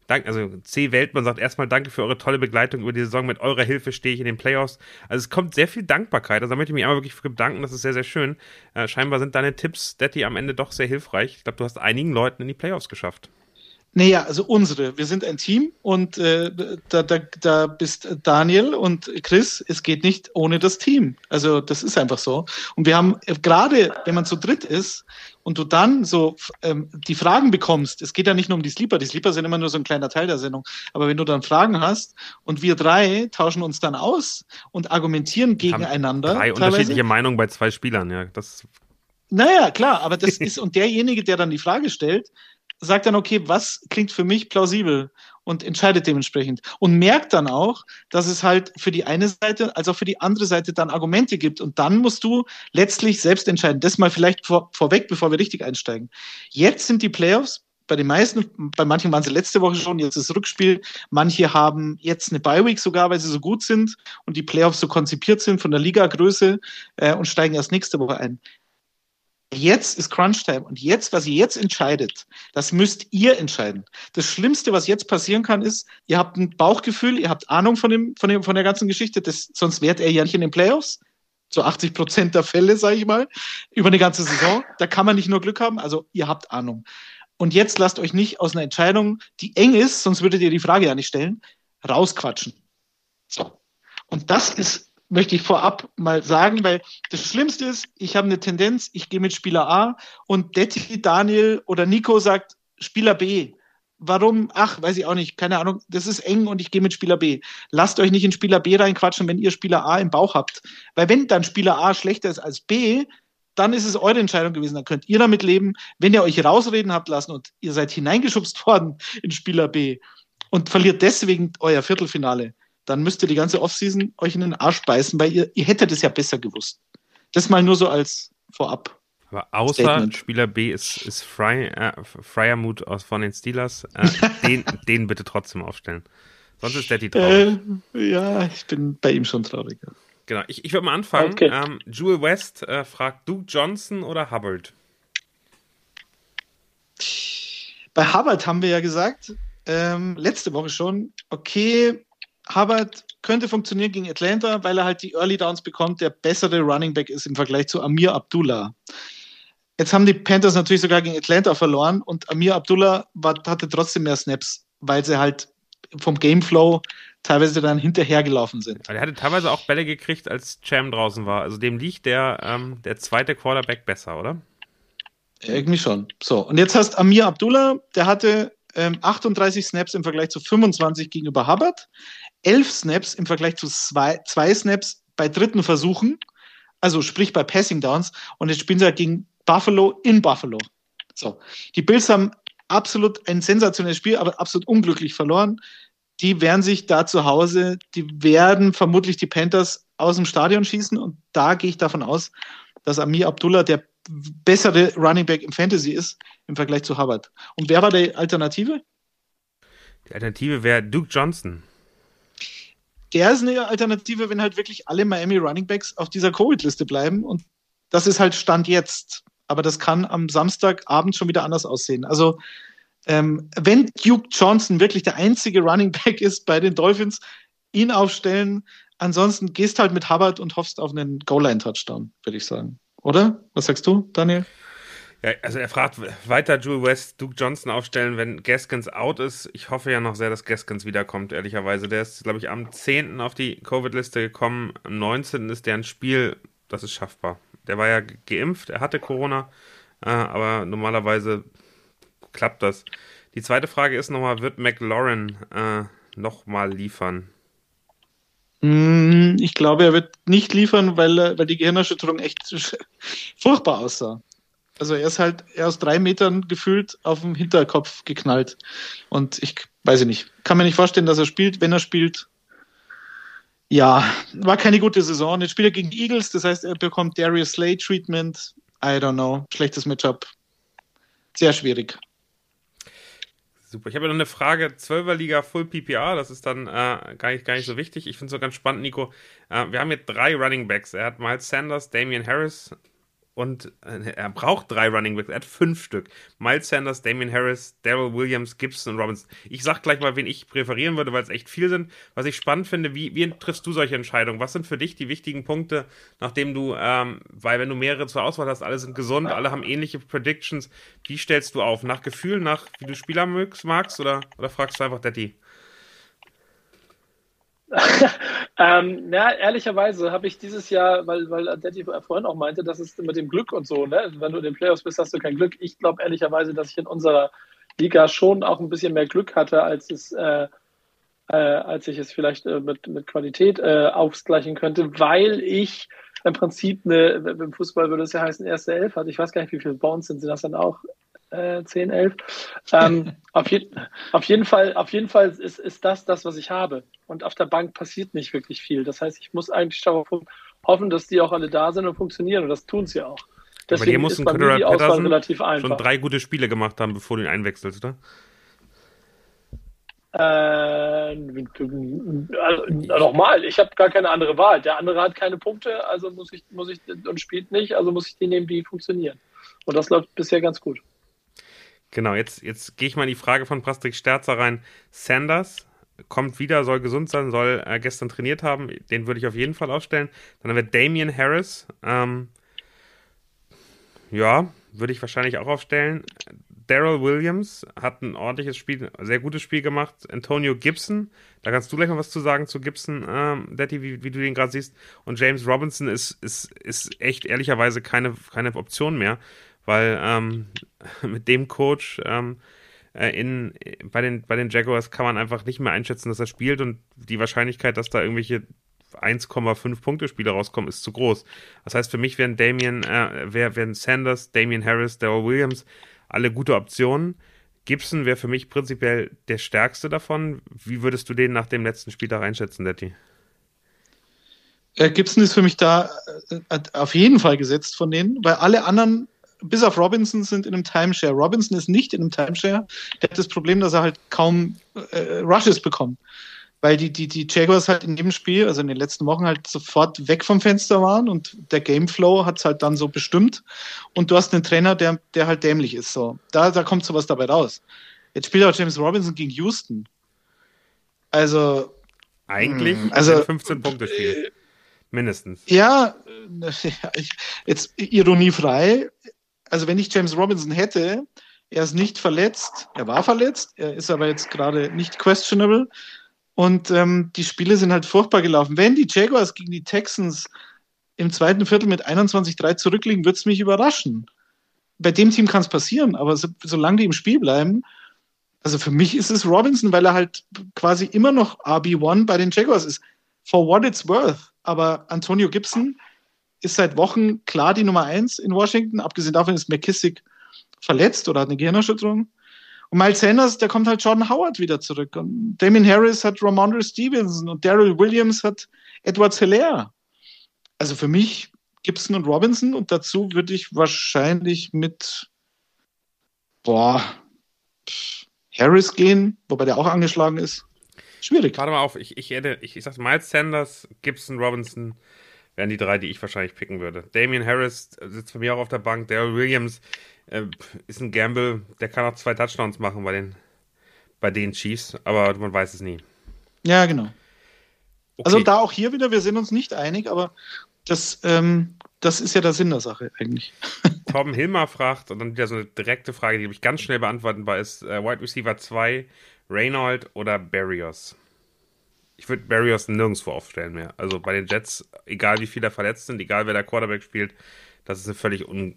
Dank, also C. Weltmann sagt erstmal Danke für eure tolle Begleitung über die Saison. Mit eurer Hilfe stehe ich in den Playoffs. Also es kommt sehr viel Dankbarkeit. Also da möchte ich mich einmal wirklich für bedanken. Das ist sehr, sehr schön. Äh, scheinbar sind deine Tipps, Detti, am Ende doch sehr hilfreich. Ich glaube, du hast einigen Leuten in die Playoffs geschafft. Naja, also unsere. Wir sind ein Team und äh, da, da, da bist Daniel und Chris. Es geht nicht ohne das Team. Also das ist einfach so. Und wir haben äh, gerade, wenn man zu dritt ist und du dann so ähm, die Fragen bekommst, es geht ja nicht nur um die Sleeper, die Sleeper sind immer nur so ein kleiner Teil der Sendung, aber wenn du dann Fragen hast und wir drei tauschen uns dann aus und argumentieren gegeneinander. Drei teilweise. unterschiedliche Meinungen bei zwei Spielern, ja. Das naja, klar, aber das ist, und derjenige, der dann die Frage stellt, sagt dann, okay, was klingt für mich plausibel und entscheidet dementsprechend. Und merkt dann auch, dass es halt für die eine Seite als auch für die andere Seite dann Argumente gibt. Und dann musst du letztlich selbst entscheiden. Das mal vielleicht vor, vorweg, bevor wir richtig einsteigen. Jetzt sind die Playoffs bei den meisten, bei manchen waren sie letzte Woche schon, jetzt ist Rückspiel. Manche haben jetzt eine Bye-Week sogar, weil sie so gut sind und die Playoffs so konzipiert sind von der Liga-Größe äh, und steigen erst nächste Woche ein. Jetzt ist Crunch-Time und jetzt, was ihr jetzt entscheidet, das müsst ihr entscheiden. Das Schlimmste, was jetzt passieren kann, ist, ihr habt ein Bauchgefühl, ihr habt Ahnung von, dem, von, dem, von der ganzen Geschichte, das, sonst wärt er ja nicht in den Playoffs. So 80 Prozent der Fälle, sage ich mal, über eine ganze Saison. Da kann man nicht nur Glück haben, also ihr habt Ahnung. Und jetzt lasst euch nicht aus einer Entscheidung, die eng ist, sonst würdet ihr die Frage ja nicht stellen, rausquatschen. So. Und das ist möchte ich vorab mal sagen, weil das Schlimmste ist, ich habe eine Tendenz, ich gehe mit Spieler A und Detti, Daniel oder Nico sagt Spieler B. Warum? Ach, weiß ich auch nicht. Keine Ahnung. Das ist eng und ich gehe mit Spieler B. Lasst euch nicht in Spieler B reinquatschen, wenn ihr Spieler A im Bauch habt. Weil wenn dann Spieler A schlechter ist als B, dann ist es eure Entscheidung gewesen. Dann könnt ihr damit leben. Wenn ihr euch rausreden habt lassen und ihr seid hineingeschubst worden in Spieler B und verliert deswegen euer Viertelfinale, dann müsst ihr die ganze Offseason euch in den Arsch beißen, weil ihr, ihr hättet es ja besser gewusst. Das mal nur so als vorab. Aber außer Statement. Spieler B ist, ist Fry, äh, Fryermut aus von den Steelers, äh, den, den bitte trotzdem aufstellen. Sonst ist Daddy traurig. Äh, ja, ich bin bei ihm schon traurig. Genau, ich, ich würde mal anfangen. Okay. Ähm, Jewel West äh, fragt Duke Johnson oder Hubbard? Bei Hubbard haben wir ja gesagt, ähm, letzte Woche schon, okay, Hubbard könnte funktionieren gegen Atlanta, weil er halt die Early Downs bekommt, der bessere Running Back ist im Vergleich zu Amir Abdullah. Jetzt haben die Panthers natürlich sogar gegen Atlanta verloren und Amir Abdullah war, hatte trotzdem mehr Snaps, weil sie halt vom Gameflow teilweise dann hinterhergelaufen sind. Er hatte teilweise auch Bälle gekriegt, als Cham draußen war. Also dem liegt der, ähm, der zweite Quarterback besser, oder? Irgendwie schon. So, und jetzt hast Amir Abdullah, der hatte ähm, 38 Snaps im Vergleich zu 25 gegenüber Hubbard elf Snaps im Vergleich zu zwei, zwei Snaps bei dritten Versuchen, also sprich bei Passing Downs. Und jetzt spielen sie halt gegen Buffalo in Buffalo. So, die Bills haben absolut ein sensationelles Spiel, aber absolut unglücklich verloren. Die werden sich da zu Hause, die werden vermutlich die Panthers aus dem Stadion schießen und da gehe ich davon aus, dass Amir Abdullah der bessere Running Back im Fantasy ist im Vergleich zu Hubbard. Und wer war die Alternative? Die Alternative wäre Duke Johnson der ist eine Alternative, wenn halt wirklich alle Miami Running Backs auf dieser Covid-Liste bleiben. Und das ist halt Stand jetzt. Aber das kann am Samstagabend schon wieder anders aussehen. Also, ähm, wenn Duke Johnson wirklich der einzige Running Back ist bei den Dolphins, ihn aufstellen. Ansonsten gehst halt mit Hubbard und hoffst auf einen Goal-Line-Touchdown, würde ich sagen. Oder? Was sagst du, Daniel? Ja, also er fragt weiter Jewel West, Duke Johnson aufstellen, wenn Gaskins out ist. Ich hoffe ja noch sehr, dass Gaskins wiederkommt, ehrlicherweise. Der ist, glaube ich, am 10. auf die Covid-Liste gekommen. Am 19. ist der ein Spiel, das ist schaffbar. Der war ja geimpft, er hatte Corona, äh, aber normalerweise klappt das. Die zweite Frage ist nochmal, wird McLaurin äh, nochmal liefern? Hm, ich glaube, er wird nicht liefern, weil, weil die Gehirnerschütterung echt furchtbar aussah. Also er ist halt er aus drei Metern gefühlt auf dem Hinterkopf geknallt. Und ich weiß ich nicht. Kann mir nicht vorstellen, dass er spielt. Wenn er spielt, ja, war keine gute Saison. Jetzt spielt er gegen die Eagles, das heißt, er bekommt Darius Slay Treatment. I don't know. Schlechtes Matchup. Sehr schwierig. Super. Ich habe noch eine Frage. 12er Liga Full PPR, das ist dann äh, gar, nicht, gar nicht so wichtig. Ich finde es so ganz spannend, Nico. Äh, wir haben jetzt drei Running Backs. Er hat Miles Sanders, Damian Harris, und äh, er braucht drei Running Backs. Er hat fünf Stück. Miles Sanders, Damian Harris, Daryl Williams, Gibson und Robinson. Ich sag gleich mal, wen ich präferieren würde, weil es echt viel sind. Was ich spannend finde, wie, wie triffst du solche Entscheidungen? Was sind für dich die wichtigen Punkte, nachdem du, ähm, weil wenn du mehrere zur Auswahl hast, alle sind gesund, alle haben ähnliche Predictions. Wie stellst du auf? Nach Gefühl, nach wie du Spieler magst oder, oder fragst du einfach Daddy? ähm, ja, ehrlicherweise habe ich dieses Jahr, weil, weil Daddy vorhin auch meinte, dass es mit dem Glück und so, ne? wenn du in den Playoffs bist, hast du kein Glück. Ich glaube ehrlicherweise, dass ich in unserer Liga schon auch ein bisschen mehr Glück hatte, als es äh, äh, als ich es vielleicht äh, mit, mit Qualität äh, ausgleichen könnte, weil ich im Prinzip eine, im Fußball würde es ja heißen, erste Elf hatte. Ich weiß gar nicht, wie viele Bounds sind, sind das dann auch äh, 10, 11. Ähm, auf, je auf, jeden Fall, auf jeden Fall ist, ist das das, was ich habe. Und auf der Bank passiert nicht wirklich viel. Das heißt, ich muss eigentlich darauf hoffen, dass die auch alle da sind und funktionieren. Und das tun sie auch. Deswegen Aber hier muss ein die Auswahl relativ einfach. schon drei gute Spiele gemacht haben, bevor du ihn einwechselst, oder? Äh, nochmal, ich habe gar keine andere Wahl. Der andere hat keine Punkte, also muss ich, muss ich und spielt nicht, also muss ich die nehmen, die funktionieren. Und das läuft bisher ganz gut. Genau, jetzt, jetzt gehe ich mal in die Frage von Patrick Sterzer rein. Sanders kommt wieder, soll gesund sein, soll äh, gestern trainiert haben. Den würde ich auf jeden Fall aufstellen. Dann haben wir Damian Harris. Ähm, ja, würde ich wahrscheinlich auch aufstellen. Daryl Williams hat ein ordentliches Spiel, sehr gutes Spiel gemacht. Antonio Gibson, da kannst du gleich mal was zu sagen zu Gibson, ähm, Daddy, wie, wie du den gerade siehst. Und James Robinson ist, ist, ist echt ehrlicherweise keine, keine Option mehr weil ähm, mit dem Coach ähm, äh, in, bei, den, bei den Jaguars kann man einfach nicht mehr einschätzen, dass er spielt und die Wahrscheinlichkeit, dass da irgendwelche 1,5 Punkte Spiele rauskommen, ist zu groß. Das heißt, für mich wären Damien, äh, wären Sanders, Damian Harris, Daryl Williams alle gute Optionen. Gibson wäre für mich prinzipiell der stärkste davon. Wie würdest du den nach dem letzten Spiel da einschätzen, Detti? Äh, Gibson ist für mich da äh, auf jeden Fall gesetzt von denen, weil alle anderen bis auf Robinson sind in einem Timeshare. Robinson ist nicht in einem Timeshare. Der hat das Problem, dass er halt kaum äh, Rushes bekommt. Weil die, die, die Jaguars halt in dem Spiel, also in den letzten Wochen, halt sofort weg vom Fenster waren und der Gameflow hat es halt dann so bestimmt. Und du hast einen Trainer, der, der halt dämlich ist. So. Da, da kommt sowas dabei raus. Jetzt spielt auch James Robinson gegen Houston. Also. Eigentlich hm, also 15 Punkte Spiel. Äh, Mindestens. Ja, jetzt ironiefrei also wenn ich James Robinson hätte, er ist nicht verletzt, er war verletzt, er ist aber jetzt gerade nicht questionable. Und ähm, die Spiele sind halt furchtbar gelaufen. Wenn die Jaguars gegen die Texans im zweiten Viertel mit 21-3 zurückliegen, wird es mich überraschen. Bei dem Team kann es passieren, aber so, solange die im Spiel bleiben, also für mich ist es Robinson, weil er halt quasi immer noch RB1 bei den Jaguars ist. For what it's worth. Aber Antonio Gibson, ist seit Wochen klar die Nummer eins in Washington. Abgesehen davon ist McKissick verletzt oder hat eine Gehirnerschütterung. Und Miles Sanders, der kommt halt Jordan Howard wieder zurück. Und Damien Harris hat Ramondre Stevenson und Daryl Williams hat Edward Hilaire. Also für mich Gibson und Robinson und dazu würde ich wahrscheinlich mit boah, Harris gehen, wobei der auch angeschlagen ist. Schwierig. Warte mal auf, ich, ich, ich, ich, ich sag Miles Sanders, Gibson, Robinson, wären die drei, die ich wahrscheinlich picken würde. Damian Harris sitzt bei mir auch auf der Bank. Daryl Williams äh, ist ein Gamble, der kann auch zwei Touchdowns machen bei den, bei den Chiefs, aber man weiß es nie. Ja, genau. Okay. Also da auch hier wieder, wir sind uns nicht einig, aber das, ähm, das ist ja der Sinn der Sache eigentlich. Torben Hilmer fragt, und dann wieder so eine direkte Frage, die ich ganz schnell beantwortenbar ist: äh, Wide Receiver 2, Reynold oder Barrios? Ich würde Barrios nirgendwo aufstellen mehr. Also bei den Jets, egal wie viele verletzt sind, egal wer der Quarterback spielt, das ist eine völlig un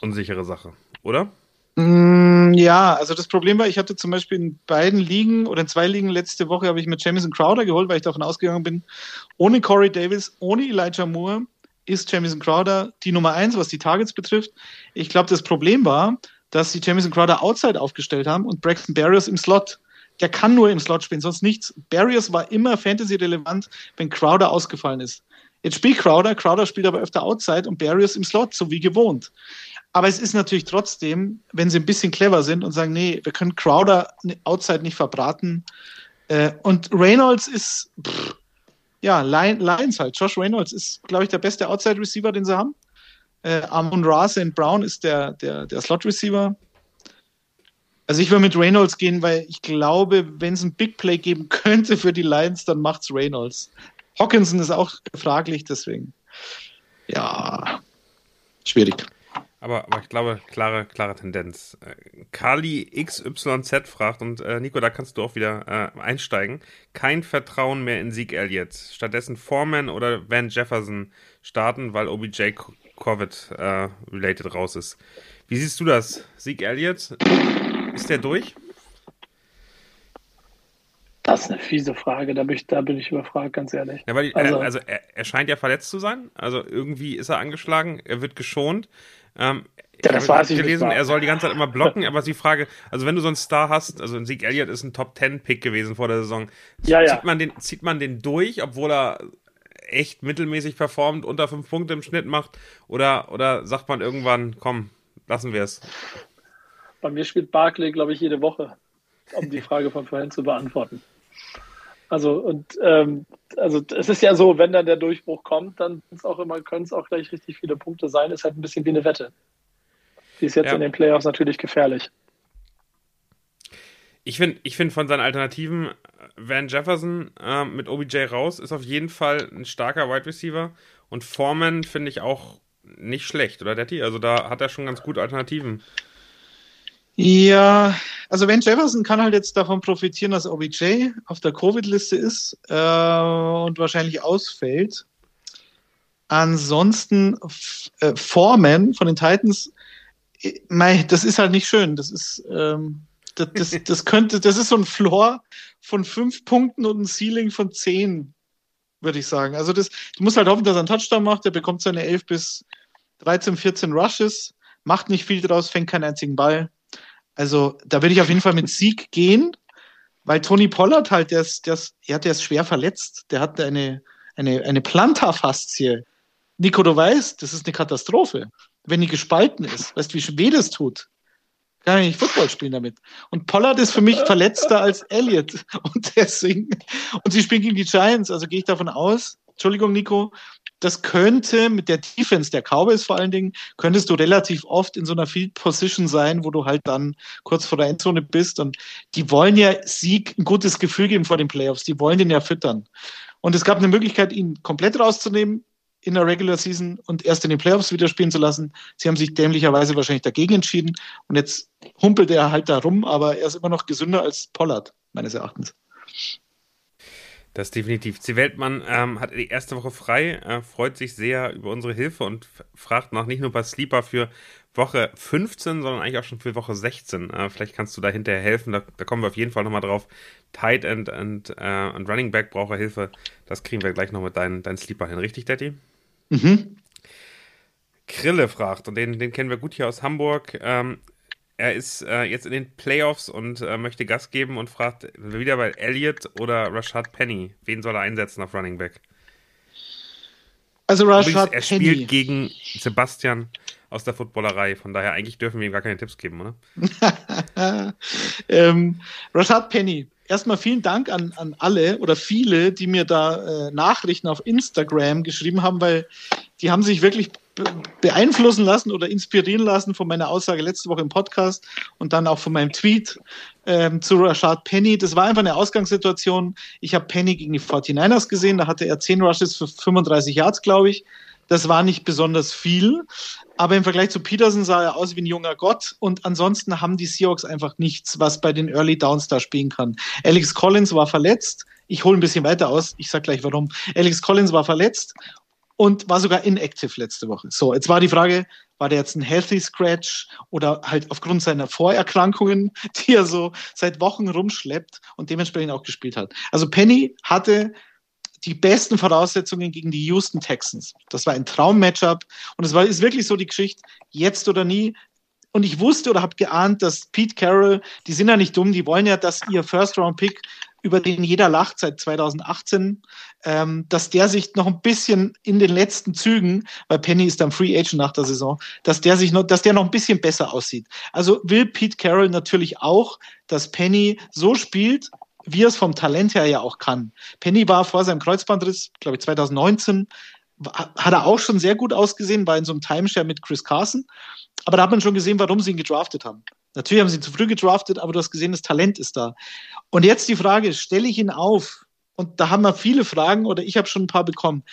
unsichere Sache, oder? Mm, ja, also das Problem war, ich hatte zum Beispiel in beiden Ligen oder in zwei Ligen letzte Woche habe ich mit Jamison Crowder geholt, weil ich davon ausgegangen bin, ohne Corey Davis, ohne Elijah Moore ist Jamison Crowder die Nummer eins, was die Targets betrifft. Ich glaube, das Problem war, dass sie Jamison Crowder outside aufgestellt haben und Braxton Barrios im Slot der kann nur im Slot spielen, sonst nichts. Barriers war immer Fantasy-relevant, wenn Crowder ausgefallen ist. Jetzt spielt Crowder, Crowder spielt aber öfter Outside und Barriers im Slot, so wie gewohnt. Aber es ist natürlich trotzdem, wenn sie ein bisschen clever sind und sagen, nee, wir können Crowder Outside nicht verbraten. Äh, und Reynolds ist, pff, ja, Lions halt. Josh Reynolds ist, glaube ich, der beste Outside-Receiver, den sie haben. Äh, Amon Ra St. Brown ist der, der, der Slot-Receiver. Also ich würde mit Reynolds gehen, weil ich glaube, wenn es ein Big Play geben könnte für die Lions, dann macht's Reynolds. Hawkinson ist auch fraglich, deswegen. Ja, schwierig. Aber, aber ich glaube, klare, klare Tendenz. Kali XYZ fragt, und äh, Nico, da kannst du auch wieder äh, einsteigen. Kein Vertrauen mehr in Sieg Elliott. Stattdessen Foreman oder Van Jefferson starten, weil OBJ Covid-related äh, raus ist. Wie siehst du das? Sieg Elliott, ist der durch? Das ist eine fiese Frage, da bin ich, da bin ich überfragt, ganz ehrlich. Ja, weil, also, also er, er, scheint ja verletzt zu sein. Also irgendwie ist er angeschlagen, er wird geschont. Ähm, ja, das weiß ich gelesen, er soll die ganze Zeit immer blocken, aber die Frage, also wenn du so einen Star hast, also ein Sieg Elliott ist ein Top Ten Pick gewesen vor der Saison, ja, ja. Zieht, man den, zieht man den durch, obwohl er echt mittelmäßig performt, unter fünf Punkte im Schnitt macht, oder, oder sagt man irgendwann, komm, lassen wir es? Bei mir spielt Barclay, glaube ich, jede Woche, um die Frage von vorhin zu beantworten. Also, und ähm, also es ist ja so, wenn dann der Durchbruch kommt, dann auch immer, können es auch gleich richtig viele Punkte sein. Ist halt ein bisschen wie eine Wette. Die ist jetzt ja. in den Playoffs natürlich gefährlich. Ich finde ich find von seinen Alternativen Van Jefferson äh, mit OBJ raus ist auf jeden Fall ein starker Wide Receiver und Foreman finde ich auch nicht schlecht, oder Detti? Also da hat er schon ganz gute Alternativen. Ja, also Van Jefferson kann halt jetzt davon profitieren, dass OBJ auf der Covid-Liste ist äh, und wahrscheinlich ausfällt. Ansonsten äh, Foreman von den Titans, äh, mei, das ist halt nicht schön. Das ist ähm, das, das, das könnte, das ist so ein Floor von fünf Punkten und ein Ceiling von zehn, würde ich sagen. Also das, du musst halt hoffen, dass er einen Touchdown macht. Er bekommt seine 11 bis 13, 14 Rushes, macht nicht viel draus, fängt keinen einzigen Ball also da würde ich auf jeden Fall mit Sieg gehen, weil Tony Pollard halt, der ist, der ist, ja, der ist schwer verletzt. Der hat eine, eine, eine Plantarfaszie. Nico, du weißt, das ist eine Katastrophe. Wenn die gespalten ist, weißt du, wie weh das tut? Kann ich nicht Football spielen damit. Und Pollard ist für mich verletzter als Elliott. Und deswegen, und sie spielen gegen die Giants, also gehe ich davon aus, Entschuldigung, Nico, das könnte mit der Defense der Cowboys vor allen Dingen, könntest du relativ oft in so einer Field Position sein, wo du halt dann kurz vor der Endzone bist und die wollen ja Sieg ein gutes Gefühl geben vor den Playoffs, die wollen den ja füttern. Und es gab eine Möglichkeit, ihn komplett rauszunehmen in der Regular Season und erst in den Playoffs wieder spielen zu lassen. Sie haben sich dämlicherweise wahrscheinlich dagegen entschieden und jetzt humpelt er halt da rum, aber er ist immer noch gesünder als Pollard, meines Erachtens. Das definitiv. C. Weltmann ähm, hat die erste Woche frei, äh, freut sich sehr über unsere Hilfe und fragt nach nicht nur bei Sleeper für Woche 15, sondern eigentlich auch schon für Woche 16. Äh, vielleicht kannst du da hinterher helfen. Da, da, kommen wir auf jeden Fall nochmal drauf. Tight End und, äh, und Running Back braucht Hilfe. Das kriegen wir gleich noch mit deinen dein Sleeper hin. Richtig, Daddy? Mhm. Krille fragt, und den, den kennen wir gut hier aus Hamburg. Ähm, er ist äh, jetzt in den Playoffs und äh, möchte Gas geben und fragt wieder bei Elliott oder Rashad Penny. Wen soll er einsetzen auf Running Back? Also Rashad er Penny. Er spielt gegen Sebastian aus der Footballerei. Von daher eigentlich dürfen wir ihm gar keine Tipps geben, oder? ähm, Rashad Penny. Erstmal vielen Dank an, an alle oder viele, die mir da äh, Nachrichten auf Instagram geschrieben haben, weil die haben sich wirklich beeinflussen lassen oder inspirieren lassen von meiner Aussage letzte Woche im Podcast und dann auch von meinem Tweet ähm, zu Rashad Penny. Das war einfach eine Ausgangssituation. Ich habe Penny gegen die 49ers gesehen, da hatte er 10 Rushes für 35 Yards, glaube ich. Das war nicht besonders viel, aber im Vergleich zu Peterson sah er aus wie ein junger Gott und ansonsten haben die Seahawks einfach nichts, was bei den Early Downs da spielen kann. Alex Collins war verletzt. Ich hole ein bisschen weiter aus. Ich sag gleich warum. Alex Collins war verletzt und war sogar inactive letzte Woche. So, jetzt war die Frage, war der jetzt ein Healthy Scratch oder halt aufgrund seiner Vorerkrankungen, die er so seit Wochen rumschleppt und dementsprechend auch gespielt hat. Also Penny hatte die besten Voraussetzungen gegen die Houston Texans. Das war ein Traum-Matchup und es war ist wirklich so die Geschichte, jetzt oder nie. Und ich wusste oder habe geahnt, dass Pete Carroll, die sind ja nicht dumm, die wollen ja, dass ihr First-Round-Pick über den jeder lacht seit 2018, ähm, dass der sich noch ein bisschen in den letzten Zügen, weil Penny ist dann Free Agent nach der Saison, dass der sich noch, dass der noch ein bisschen besser aussieht. Also will Pete Carroll natürlich auch, dass Penny so spielt, wie er es vom Talent her ja auch kann. Penny war vor seinem Kreuzbandriss, glaube ich, 2019 hat er auch schon sehr gut ausgesehen, war in so einem Timeshare mit Chris Carson. Aber da hat man schon gesehen, warum sie ihn gedraftet haben. Natürlich haben sie zu früh gedraftet, aber du hast gesehen, das Talent ist da. Und jetzt die Frage, stelle ich ihn auf? Und da haben wir viele Fragen oder ich habe schon ein paar bekommen.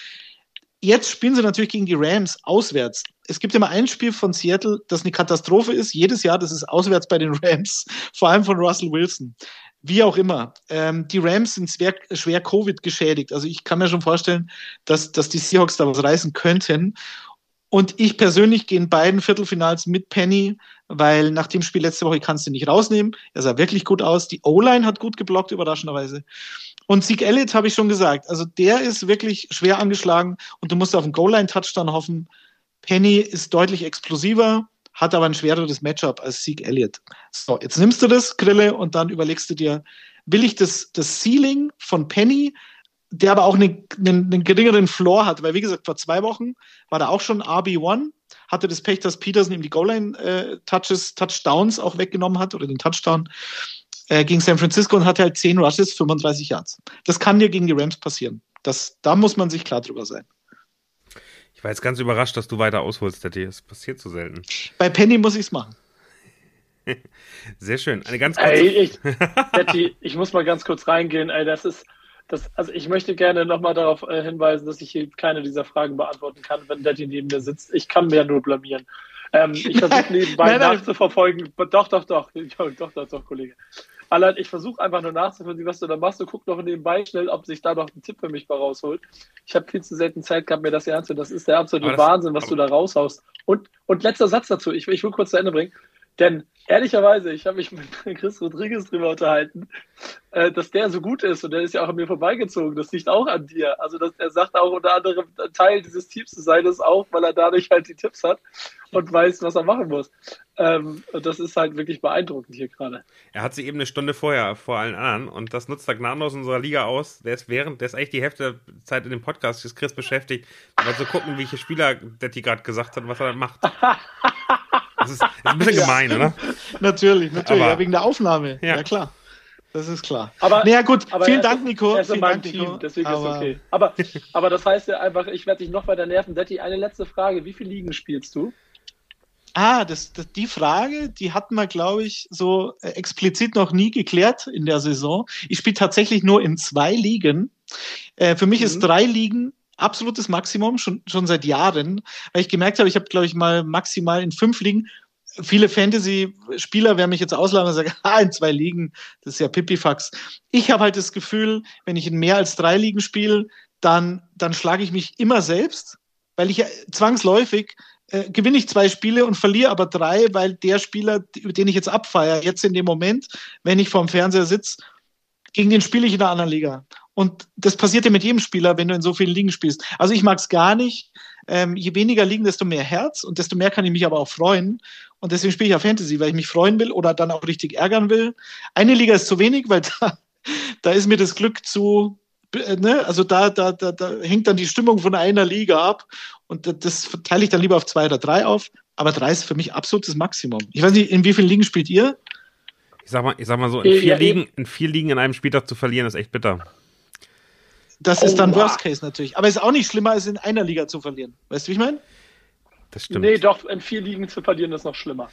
Jetzt spielen sie natürlich gegen die Rams auswärts. Es gibt immer ein Spiel von Seattle, das eine Katastrophe ist. Jedes Jahr, das ist auswärts bei den Rams, vor allem von Russell Wilson. Wie auch immer. Ähm, die Rams sind schwer, schwer Covid geschädigt. Also ich kann mir schon vorstellen, dass, dass die Seahawks da was reißen könnten. Und ich persönlich gehe in beiden Viertelfinals mit Penny, weil nach dem Spiel letzte Woche kannst du nicht rausnehmen. Er sah wirklich gut aus. Die O-Line hat gut geblockt, überraschenderweise. Und Zeke Elliott habe ich schon gesagt. Also der ist wirklich schwer angeschlagen und du musst auf einen Goal-Line-Touchdown hoffen. Penny ist deutlich explosiver, hat aber ein schwereres Matchup als Zeke Elliott. So, jetzt nimmst du das, Grille, und dann überlegst du dir, will ich das, das Ceiling von Penny, der aber auch einen, einen, einen geringeren Floor hat, weil wie gesagt, vor zwei Wochen war da auch schon RB1, hatte das Pech, dass Peterson ihm die Goal-Line-Touches, äh, Touchdowns auch weggenommen hat oder den Touchdown äh, gegen San Francisco und hatte halt 10 Rushes, 35 Yards. Das kann dir gegen die Rams passieren. Das, da muss man sich klar drüber sein. Ich war jetzt ganz überrascht, dass du weiter ausholst, Daddy. Das passiert so selten. Bei Penny muss ich es machen. Sehr schön. Eine ganz kurze... Ey, ich, Daddy, ich muss mal ganz kurz reingehen. Ey, das ist, das, also ich möchte gerne nochmal darauf äh, hinweisen, dass ich hier keine dieser Fragen beantworten kann, wenn Daddy neben mir sitzt. Ich kann mir ja nur blamieren. Ähm, ich versuche nebenbei nein, nein. nachzuverfolgen. Doch, doch, doch, doch, doch, doch, doch Kollege. Allein, ich versuche einfach nur nachzuvollziehen, was du da machst. Du guck doch nebenbei schnell, ob sich da noch ein Tipp für mich mal rausholt. Ich habe viel zu selten Zeit gehabt, mir das ernst zu Das ist der absolute Wahnsinn, was du da raushaust. Und, und letzter Satz dazu. Ich, ich will kurz zu Ende bringen. Denn ehrlicherweise, ich habe mich mit Chris Rodriguez drüber unterhalten, äh, dass der so gut ist und der ist ja auch an mir vorbeigezogen. Das liegt auch an dir. Also dass er sagt auch unter anderem Teil dieses Teams zu sein, ist auch, weil er dadurch halt die Tipps hat und weiß, was er machen muss. Ähm, und das ist halt wirklich beeindruckend hier gerade. Er hat sie eben eine Stunde vorher vor allen anderen und das nutzt der gnadenlos unserer Liga aus. Der ist während, der ist eigentlich die Hälfte der Zeit in dem Podcast, ist Chris beschäftigt, mal zu gucken, welche Spieler der die gerade gesagt hat, was er dann macht. Das ist, das ist ein bisschen ja. gemein, oder? Natürlich, natürlich. Aber, ja, wegen der Aufnahme. Ja, ja klar. Das ist klar. Aber, naja, gut. Aber Vielen Dank, Nico. Er ist in meinem Dank, Team, Nico. deswegen aber, ist okay. Aber, aber das heißt ja einfach, ich werde dich noch weiter nerven. Detti, eine letzte Frage. Wie viele Ligen spielst du? Ah, das, das, die Frage, die hatten wir, glaube ich, so äh, explizit noch nie geklärt in der Saison. Ich spiele tatsächlich nur in zwei Ligen. Äh, für mich mhm. ist drei Ligen absolutes Maximum, schon, schon seit Jahren, weil ich gemerkt habe, ich habe, glaube ich, mal maximal in fünf Ligen viele Fantasy-Spieler werden mich jetzt ausladen und sagen, ah, in zwei Ligen, das ist ja Pipifax. Ich habe halt das Gefühl, wenn ich in mehr als drei Ligen spiele, dann, dann schlage ich mich immer selbst, weil ich ja zwangsläufig äh, gewinne ich zwei Spiele und verliere aber drei, weil der Spieler, den ich jetzt abfeiere, jetzt in dem Moment, wenn ich vorm Fernseher sitze, gegen den spiele ich in der anderen Liga. Und das passiert ja mit jedem Spieler, wenn du in so vielen Ligen spielst. Also ich mag es gar nicht. Ähm, je weniger Ligen, desto mehr Herz und desto mehr kann ich mich aber auch freuen. Und deswegen spiele ich ja Fantasy, weil ich mich freuen will oder dann auch richtig ärgern will. Eine Liga ist zu wenig, weil da, da ist mir das Glück zu, äh, ne? also da, da, da, da hängt dann die Stimmung von einer Liga ab und das teile ich dann lieber auf zwei oder drei auf. Aber drei ist für mich absolutes Maximum. Ich weiß nicht, in wie vielen Ligen spielt ihr? Ich sag mal, ich sag mal so, in vier, ja, Ligen, in vier Ligen in einem Spieltag zu verlieren, ist echt bitter. Das oh, ist dann Worst Case natürlich. Aber es ist auch nicht schlimmer, als in einer Liga zu verlieren. Weißt du, wie ich meine? Das stimmt. Nee, doch, in vier Ligen zu verlieren ist noch schlimmer.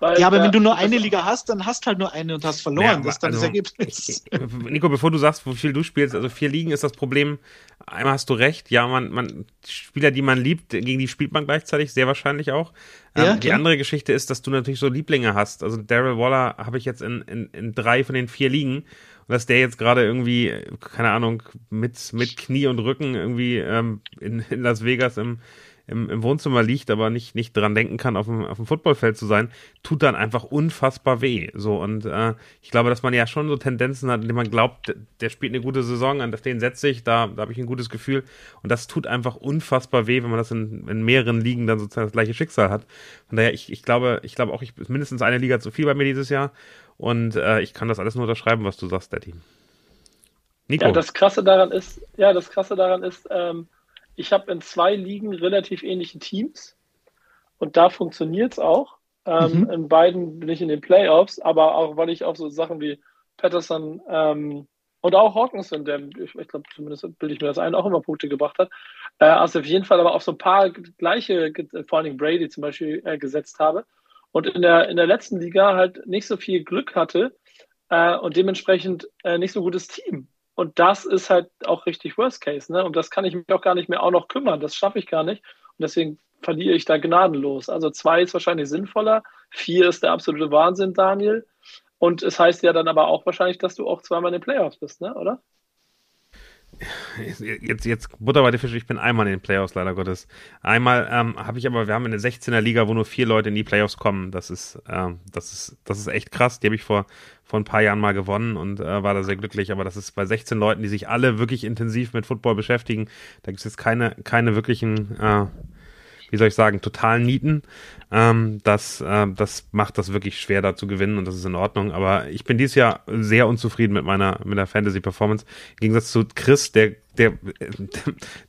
Weil, ja, aber äh, wenn du nur eine Liga hast, dann hast halt nur eine und hast verloren. Ja, das ist dann also, das Ergebnis. Nico, bevor du sagst, wie viel du spielst, also vier Ligen ist das Problem. Einmal hast du recht, ja, man, man, Spieler, die man liebt, gegen die spielt man gleichzeitig, sehr wahrscheinlich auch. Ja, ähm, die andere Geschichte ist, dass du natürlich so Lieblinge hast. Also Daryl Waller habe ich jetzt in, in, in drei von den vier Ligen dass der jetzt gerade irgendwie, keine Ahnung, mit, mit Knie und Rücken irgendwie ähm, in, in Las Vegas im, im, im Wohnzimmer liegt, aber nicht, nicht dran denken kann, auf dem, auf dem Footballfeld zu sein, tut dann einfach unfassbar weh. So, und äh, ich glaube, dass man ja schon so Tendenzen hat, indem man glaubt, der, spielt eine gute Saison, an den setze ich, da, da habe ich ein gutes Gefühl. Und das tut einfach unfassbar weh, wenn man das in, in mehreren Ligen dann sozusagen das gleiche Schicksal hat. Von daher, ich, ich glaube, ich glaube auch, ich mindestens eine Liga zu viel bei mir dieses Jahr. Und äh, ich kann das alles nur unterschreiben, was du sagst, Daddy. Nico. Ja, das Krasse daran ist, ja, das Krasse daran ist, ähm, ich habe in zwei Ligen relativ ähnliche Teams und da funktioniert es auch. Ähm, mhm. In beiden bin ich in den Playoffs, aber auch weil ich auch so Sachen wie Patterson ähm, Und auch Hawkinson, der, ich, ich glaube, zumindest bilde ich mir das ein, auch immer Punkte gebracht hat. Äh, also auf jeden Fall aber auf so ein paar gleiche, vor allen Dingen Brady zum Beispiel, äh, gesetzt habe. Und in der, in der letzten Liga halt nicht so viel Glück hatte äh, und dementsprechend äh, nicht so gutes Team. Und das ist halt auch richtig Worst Case. Ne? Und das kann ich mich auch gar nicht mehr auch noch kümmern. Das schaffe ich gar nicht. Und deswegen verliere ich da gnadenlos. Also zwei ist wahrscheinlich sinnvoller. Vier ist der absolute Wahnsinn, Daniel. Und es heißt ja dann aber auch wahrscheinlich, dass du auch zweimal in den Playoffs bist, ne? oder? Jetzt, jetzt Butter bei der Fische, ich bin einmal in den Playoffs, leider Gottes. Einmal ähm, habe ich aber, wir haben eine 16er Liga, wo nur vier Leute in die Playoffs kommen. Das ist, ähm, das ist, das ist echt krass. Die habe ich vor, vor ein paar Jahren mal gewonnen und äh, war da sehr glücklich. Aber das ist bei 16 Leuten, die sich alle wirklich intensiv mit Football beschäftigen. Da gibt es jetzt keine, keine wirklichen äh, wie soll ich sagen, totalen Nieten. Ähm, das, äh, das macht das wirklich schwer, da zu gewinnen und das ist in Ordnung. Aber ich bin dieses Jahr sehr unzufrieden mit meiner, mit der Fantasy-Performance. Im Gegensatz zu Chris, der, der,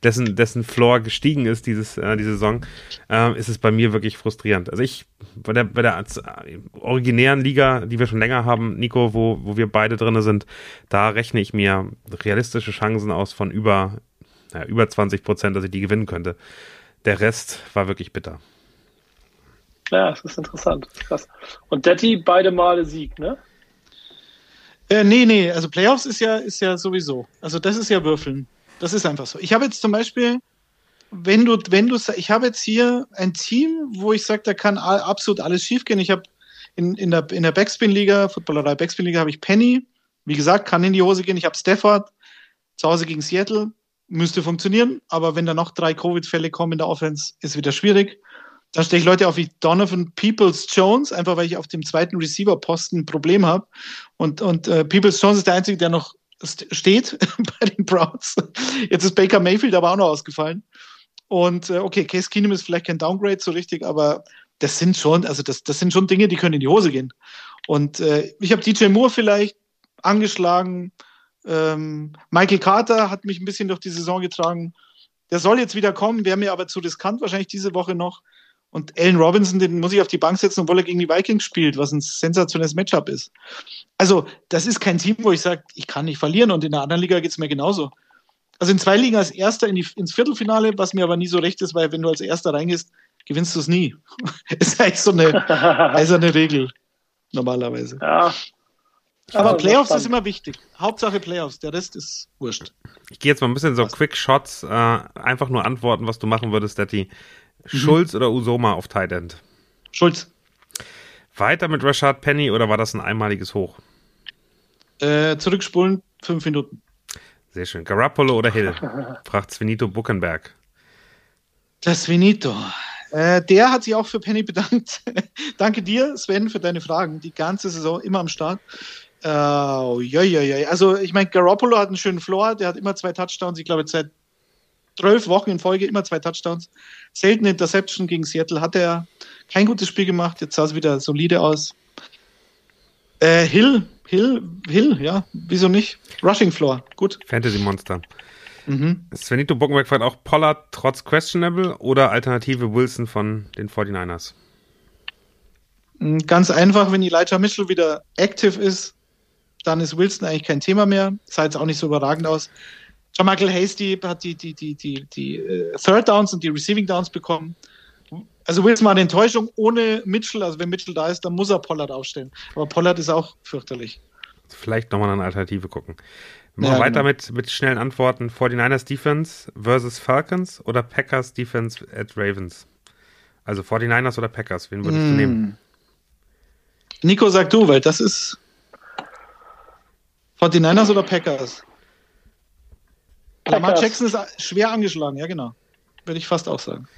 dessen, dessen Floor gestiegen ist dieses, äh, diese Saison, äh, ist es bei mir wirklich frustrierend. Also ich, bei der, bei der äh, originären Liga, die wir schon länger haben, Nico, wo, wo wir beide drinne sind, da rechne ich mir realistische Chancen aus von über, ja, über 20 Prozent, dass ich die gewinnen könnte. Der Rest war wirklich bitter. Ja, das ist interessant. Krass. Und Detti beide Male Sieg, ne? Äh, nee, nee, also Playoffs ist ja, ist ja sowieso. Also das ist ja Würfeln. Das ist einfach so. Ich habe jetzt zum Beispiel, wenn du, wenn du, ich habe jetzt hier ein Team, wo ich sage, da kann absolut alles schiefgehen. Ich habe in, in der, in der Backspin-Liga, Footballerei Backspin-Liga, habe ich Penny. Wie gesagt, kann in die Hose gehen. Ich habe Stafford zu Hause gegen Seattle müsste funktionieren, aber wenn da noch drei Covid-Fälle kommen in der Offense, ist wieder schwierig. Dann stelle ich Leute auf wie Donovan Peoples Jones, einfach weil ich auf dem zweiten Receiver-Posten ein Problem habe. Und, und äh, Peoples Jones ist der Einzige, der noch steht bei den Browns. Jetzt ist Baker Mayfield aber auch noch ausgefallen. Und äh, okay, Case Keenum ist vielleicht kein Downgrade so richtig, aber das sind schon, also das, das sind schon Dinge, die können in die Hose gehen. Und äh, ich habe DJ Moore vielleicht angeschlagen, ähm, Michael Carter hat mich ein bisschen durch die Saison getragen. Der soll jetzt wieder kommen, wäre mir aber zu riskant wahrscheinlich diese Woche noch. Und Allen Robinson, den muss ich auf die Bank setzen, obwohl er gegen die Vikings spielt, was ein sensationelles Matchup ist. Also, das ist kein Team, wo ich sage, ich kann nicht verlieren und in der anderen Liga geht es mir genauso. Also in zwei Ligen als Erster in die, ins Viertelfinale, was mir aber nie so recht ist, weil wenn du als Erster reingehst, gewinnst du es nie. ist eigentlich so eine eiserne Regel, normalerweise. Ja, aber Playoffs ist immer wichtig. Hauptsache Playoffs, der Rest ist wurscht. Ich gehe jetzt mal ein bisschen so Quick Shots, äh, einfach nur antworten, was du machen würdest, Daddy. Mhm. Schulz oder Usoma auf Tight End? Schulz. Weiter mit Rashad Penny oder war das ein einmaliges Hoch? Äh, zurückspulen, fünf Minuten. Sehr schön. Garoppolo oder Hill? fragt Svenito Buckenberg. Das Svenito. Äh, der hat sich auch für Penny bedankt. Danke dir, Sven, für deine Fragen. Die ganze Saison immer am Start. Äh, ja, ja, ja. Also, ich meine, Garoppolo hat einen schönen Floor. Der hat immer zwei Touchdowns. Ich glaube, seit zwölf Wochen in Folge immer zwei Touchdowns. Selten Interception gegen Seattle hat er kein gutes Spiel gemacht. Jetzt sah es wieder solide aus. Äh, Hill, Hill, Hill, ja, wieso nicht? Rushing Floor, gut. Fantasy Monster. Mhm. Svenito Bockenberg fragt auch Pollard trotz questionable oder Alternative Wilson von den 49ers? Mm, ganz einfach, wenn Elijah Mitchell wieder active ist, dann ist Wilson eigentlich kein Thema mehr. Sah jetzt auch nicht so überragend aus. John Michael Hasty hat die, die, die, die, die uh, Third Downs und die Receiving Downs bekommen. Also Wilson war eine Enttäuschung ohne Mitchell. Also wenn Mitchell da ist, dann muss er Pollard aufstellen. Aber Pollard ist auch fürchterlich. Vielleicht nochmal eine Alternative gucken. Machen ja, weiter genau. mit, mit schnellen Antworten. 49ers Defense versus Falcons oder Packers Defense at Ravens? Also 49ers oder Packers, wen würdest mm. du nehmen? Nico, sag du, weil das ist 49ers oder Packers? Lamar Jackson ist schwer angeschlagen, ja genau. Würde ich fast auch sagen.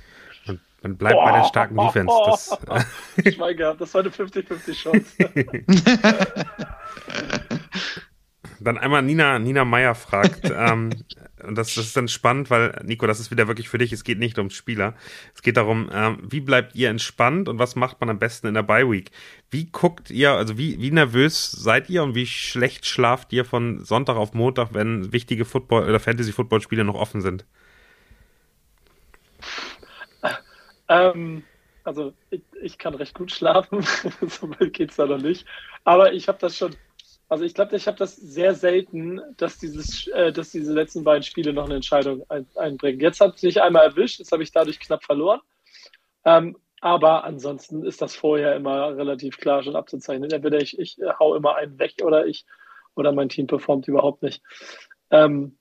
Man, man bleibt oh, bei der starken oh, Defense. Das, oh, Schwein gehabt, das war eine 50-50 Chance. Dann einmal Nina, Nina Meyer fragt, ähm, und das, das, ist dann spannend, weil, Nico, das ist wieder wirklich für dich, es geht nicht ums Spieler. Es geht darum, ähm, wie bleibt ihr entspannt und was macht man am besten in der Bye Week? Wie guckt ihr, also wie, wie nervös seid ihr und wie schlecht schlaft ihr von Sonntag auf Montag, wenn wichtige Football- oder Fantasy-Football-Spiele noch offen sind? Ähm, also ich, ich, kann recht gut schlafen, so weit geht es da noch nicht. Aber ich habe das schon Also ich glaube, ich habe das sehr selten, dass, dieses, äh, dass diese letzten beiden Spiele noch eine Entscheidung ein, einbringen. Jetzt hat es mich einmal erwischt, jetzt habe ich dadurch knapp verloren. Ähm, aber ansonsten ist das vorher immer relativ klar schon abzuzeichnen. Entweder ich, ich hau immer einen weg oder ich oder mein Team performt überhaupt nicht. Ähm,